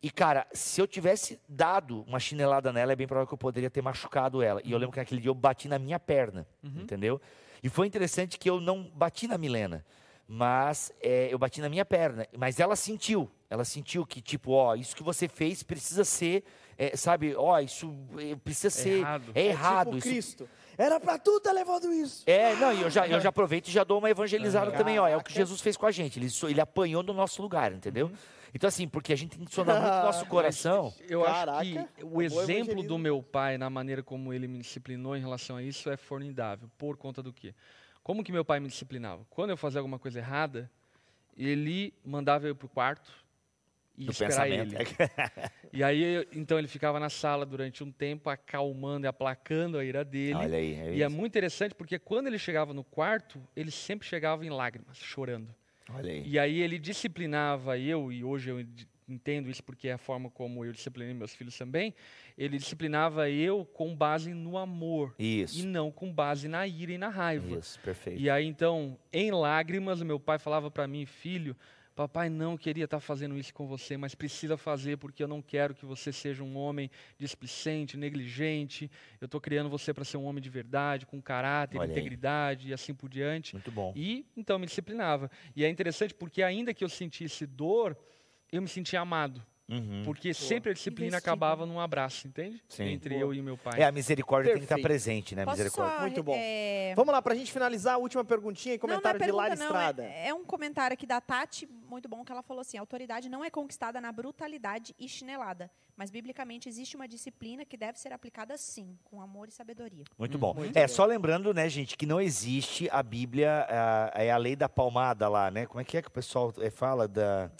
B: E, cara, se eu tivesse dado uma chinelada nela, é bem provável que eu poderia ter machucado ela. E eu lembro que naquele dia eu bati na minha perna, entendeu? E foi interessante que eu não bati na Milena. Mas é, eu bati na minha perna. Mas ela sentiu, ela sentiu que, tipo, ó, isso que você fez precisa ser, é, sabe, ó, isso é, precisa ser.
C: errado.
B: É
A: É
B: errado.
A: tipo
B: isso
A: Cristo. Era pra tu ter levado isso.
B: é, não, e eu já, eu já aproveito e já dou uma evangelizada também, ó. É o que. Jesus fez com a gente. Ele, ele apanhou no nosso lugar, entendeu? Então, assim, porque a gente tem que sonar muito o nosso coração.
C: Eu
A: Caraca,
C: acho que o exemplo
A: evangelismo.
C: do meu pai, na maneira como ele me disciplinou em relação a isso, é formidável. Por conta do quê? Como que meu pai me disciplinava? Quando eu fazia alguma coisa errada, ele mandava eu ir pro quarto e
B: Do
C: esperar
B: pensamento.
C: ele. E aí, então, ele ficava na sala durante um tempo, acalmando e aplacando a ira dele.
B: Olha aí. é
C: E é muito interessante porque quando ele chegava no quarto, ele sempre chegava em lágrimas, chorando.
B: Olha aí.
C: E aí ele disciplinava eu, e hoje eu entendo isso porque é a forma como eu disciplinei meus filhos também. Ele disciplinava eu com base no amor e
B: Isso.
C: não com base na ira e na raiva.
B: Isso, perfeito.
C: E aí então, em lágrimas, meu pai falava para mim, filho, papai não queria estar fazendo isso com você, mas precisa fazer porque eu não quero que você seja um homem displicente, negligente. Eu estou criando você para ser um homem de verdade, com caráter,
B: Olha aí.
C: integridade e assim por diante.
B: Muito bom.
C: E então me disciplinava. E é interessante porque ainda que eu sentisse dor, eu me sentia amado.
B: Uhum.
C: Porque sempre a disciplina
D: Investido.
C: acabava num abraço, entende?
B: Sim.
C: Entre
A: Boa.
C: eu e meu pai.
B: É, a misericórdia tem que estar
A: Perfeito.
B: presente, né?
D: Posso
B: Misericórdia.
D: só,
A: Muito bom.
D: é,
A: Vamos lá, pra gente finalizar, a última perguntinha e
D: Não, não é
A: comentário de Lara
D: pergunta, é-
A: Estrada.
D: É, um comentário aqui da Tati, muito bom, que ela falou assim: a autoridade não é conquistada na brutalidade e chinelada, mas biblicamente existe uma disciplina que deve ser aplicada sim, com amor e sabedoria.
B: Muito bom.
A: Muito
B: é,
A: bom.
B: só lembrando, né, gente, que não existe a Bíblia, a- é a lei da palmada lá, né? Como é que é que o pessoal eh, fala da.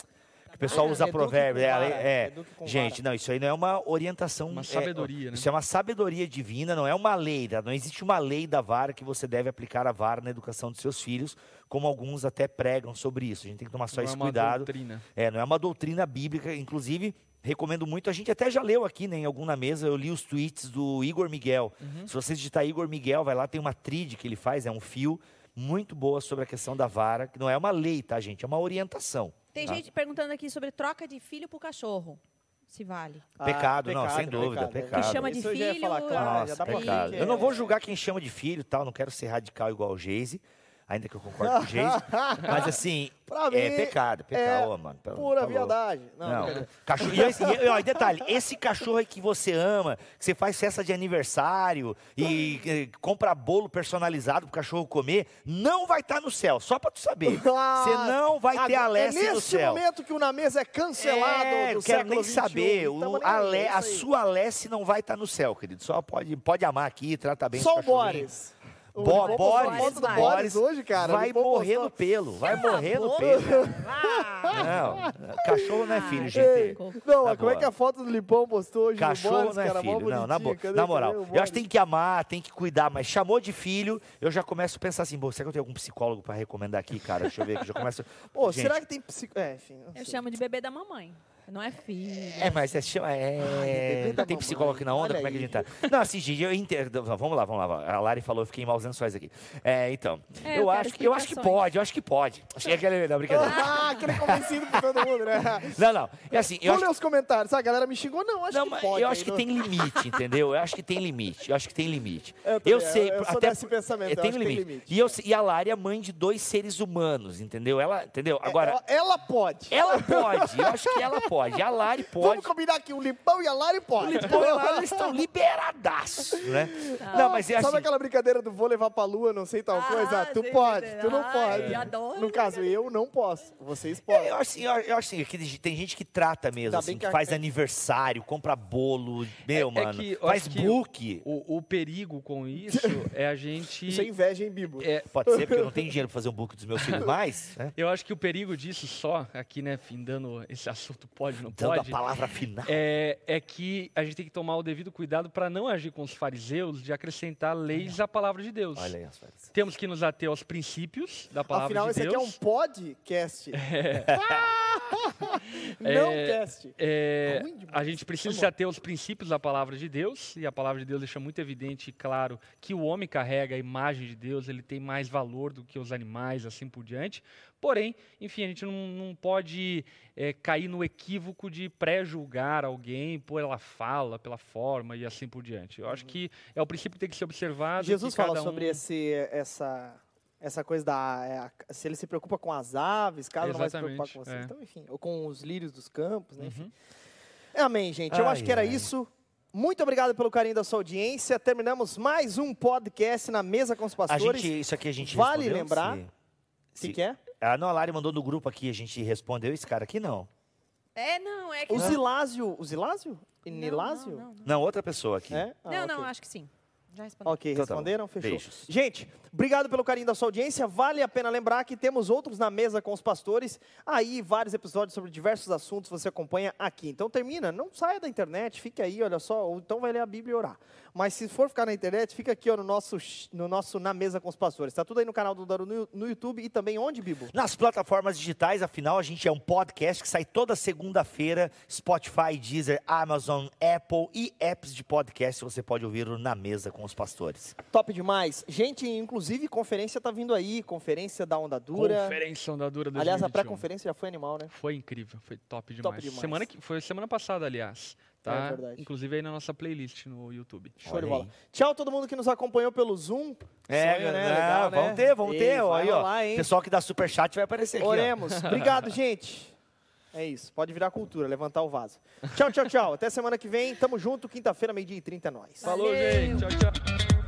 B: Que o pessoal
A: Ah,
B: usa provérbio.
A: com
B: É, é. Gente, não, isso aí não é uma orientação.
C: Uma
B: é,
C: sabedoria, né?
B: Isso é uma sabedoria divina, não é uma lei. tá? Não existe uma lei da vara que você deve aplicar a vara na educação dos seus filhos, como alguns até pregam sobre isso. A gente tem que tomar só
C: Não é
B: esse
C: uma
B: cuidado.
C: doutrina.
B: É, não é uma doutrina bíblica, inclusive recomendo muito. A gente até já leu aqui, né, em algum na mesa, eu li os tweets do Igor Miguel.
C: Uhum.
B: Se você digitar Igor Miguel, vai lá, tem uma tríade que ele faz, é um fio muito boa sobre a questão da vara, que não é uma lei, tá, gente? É uma orientação.
D: Tem
B: tá?
D: gente perguntando aqui sobre troca de filho pro cachorro. Se vale.
A: Ah,
B: Pecado, não, sem dúvida, pecado.
D: Que chama de
A: Isso eu falar,
D: filho,
A: claro, já
B: Nossa, pecado.
A: que
B: Eu não
A: é-
B: vou julgar quem chama de filho e tal, não quero ser radical igual o Geise, ainda que eu concordo com o Geise, mas assim,
A: Pra mim,
B: é pecado, pecado,
A: é
B: mano. pelo-
A: Pura
B: tá
A: viadagem. Não,
B: Não,
A: brincadeira.
B: cachorro. E, e, ó, e detalhe, esse cachorro aí que você ama, que você faz festa de aniversário e, eh, compra bolo personalizado pro cachorro comer, não vai estar no céu, só pra tu saber.
A: Ah,
B: Você não vai ter a Leste
A: É
B: no
A: nesse
B: céu.
A: momento que o Na Mesa é cancelado
B: É,
A: do
B: eu quero nem saber.
A: XXI.
B: O,
A: nem
B: a, Le-
A: é
B: a
A: aí.
B: sua Alessi não vai estar no céu, querido. Só pode, pode amar aqui, trata bem
A: Só o. Boris.
B: Bo- Boris,
D: vai.
A: Boris hoje, cara.
B: Vai morrer no pelo, vai morrer no pelo.
D: Ah,
B: Não, cachorro não é filho,
A: Ei,
B: gente.
A: Não,
B: Na
A: como é que a foto do Lipão postou hoje
B: Cachorro
A: Boris,
B: não é
A: cara?
B: Filho, não, na Na moral, eu acho que
A: Boris?
B: tem que amar, tem que cuidar, mas chamou de filho, eu já começo a pensar assim, "Pô, será que eu tenho algum psicólogo pra recomendar aqui, cara? Deixa eu ver aqui, já começo...
A: Pô,
B: Gente,
A: será que tem psico... É, enfim.
D: eu chamo de bebê da mamãe. Não é filho.
B: É, mas é, chama- é, tem psicólogo aqui na onda,
A: Olha
B: como é que a gente tá? Não, assim, gente, eu entendo. Vamos lá, vamos lá. A Lari falou, eu fiquei em maus lençóis aqui. É, então,
D: É,
B: eu,
D: eu
B: acho, que- eu acho que pode, eu acho que pode. Achei aquele, não, brincadeira.
A: Ah, aquele convencido por todo mundo, né?
B: Não, não, é assim, acho
A: ler os comentários. Ah, a galera me xingou. Não, acho
B: Não,
A: que pode.
B: eu
A: aí,
B: acho que
A: não-
B: tem limite, entendeu? Eu acho que tem limite. Eu acho que tem limite.
A: Eu
B: Eu, sei,
A: eu- eu sou
B: até
A: desse pensamento, eu
B: tem
A: acho que tem
B: limite.
A: limite.
B: E, eu, e a Lari é mãe de dois seres humanos, entendeu? Ela, entendeu?
A: É,
B: Agora,
A: ela, ela pode.
B: ela pode. Eu acho que ela pode. A Lari pode.
A: Vamos combinar aqui, o Lipão e a Lari pode.
B: O Lipão e a Lari estão liberadaços, né? Não, mas é
A: Sabe
B: assim.
A: aquela brincadeira do vou levar pra lua, não sei tal
D: Ah,
A: coisa? Tu
D: sei,
A: pode, tu não pode.
D: adoro
A: No caso, eu não posso. Vocês podem.
B: É, eu acho assim, eu, eu acho assim, que tem gente que trata mesmo, assim, que
A: que
B: faz aniversário, compra bolo, meu,
C: é
B: mano,
C: que eu
B: faz
C: acho que
B: book.
C: O, o perigo com isso é a gente.
A: Isso é inveja, hein, Bibo?
C: é,
B: Pode ser, porque eu não tenho dinheiro pra fazer um book dos meus filhos mais, né?
C: eu acho que o perigo disso só, aqui, né, findando esse assunto pode, não
B: Dando
C: pode.
B: a palavra final.
C: É, é que a gente tem que tomar o devido cuidado para não agir com os fariseus de acrescentar leis à palavra de Deus.
B: Olha aí as.
C: Temos que nos ater aos princípios da palavra
A: Afinal,
C: de
A: esse
C: Deus.
A: aqui é um podcast. não
C: É,
A: cast.
C: É,
A: demais.
C: a gente precisa
A: Vamos
C: se ater aos princípios da palavra de Deus, e a palavra de Deus deixa muito evidente e claro que o homem carrega a imagem de Deus, ele tem mais valor do que os animais, assim por diante. Porém, enfim, a gente não, não pode é, cair no equívoco de pré-julgar alguém por ela fala, pela forma e assim por diante. Eu acho que é o princípio que tem que ser observado. e
A: Jesus
C: que cada
A: fala
C: um-
A: sobre esse, essa, essa coisa da. é, se ele se preocupa com as aves, caso não vai se preocupar com vocês.
C: é.
A: Então, enfim. Ou com os lírios dos campos, né? Enfim.
C: Uhum.
A: Amém, gente. Eu
B: Ai,
A: acho que era
B: ai.
A: isso. Muito obrigado pelo carinho da sua audiência. Terminamos mais um podcast na mesa com os
B: A
A: pastores.
B: gente, isso aqui a gente
A: Vale lembrar-
B: se-
A: Se
B: se-
A: quer?
B: Ah, não, a Lari mandou no grupo aqui, a gente respondeu esse cara aqui, não.
D: É, não, é que.
A: O
D: não.
A: Zilásio. O Zilásio?
D: Não,
A: Nilásio?
D: Não, não, não.
B: Não, outra pessoa aqui.
A: É? Ah,
D: não, não,
A: ok.
D: acho que sim. Já respondi.
A: Ok,
B: Então tá
A: responderam? Fechou.
B: Beijos.
A: Gente, obrigado pelo carinho da sua audiência. Vale a pena lembrar que temos outros na mesa com os pastores. Aí, vários episódios sobre diversos assuntos você acompanha aqui. Então termina, não saia da internet, fique aí, olha só, ou então vai ler a Bíblia e orar. Mas se for ficar na internet, fica aqui ó, no, nosso, no nosso Na Mesa com os Pastores. Está tudo aí no canal do Daru no, no YouTube e também onde, Bibo?
B: Nas plataformas digitais, afinal, a gente é um podcast que sai toda segunda-feira. Spotify, Deezer, Amazon, Apple e apps de podcast. Você pode ouvir o na mesa com os pastores.
A: Top demais. Gente, inclusive, conferência tá vindo aí, conferência da Onda Dura.
C: Conferência Onda Dura 2021.
A: Aliás, a pré-conferência já foi animal, né?
C: Foi incrível, foi top demais.
A: demais.
C: Semana que, foi semana passada, aliás. Tá?
A: É verdade.
C: Inclusive aí na nossa playlist no YouTube.
A: Show de bola. Tchau todo mundo que nos acompanhou pelo Zoom.
B: É,
A: Sonho, né? Legal, né?
B: vamos ter, vamos
A: Ei,
B: ter.
A: vai
B: aí, ó.
A: hein?
B: Pessoal que dá superchat vai aparecer aqui. ó.
A: Oremos. Obrigado, gente. É isso. Pode virar cultura, levantar o vaso. Tchau, tchau, tchau. Até semana que vem. Tamo junto. Quinta-feira, meio-dia e 30 é nóis.
C: Falou,
D: Valeu.
C: gente. Tchau, tchau.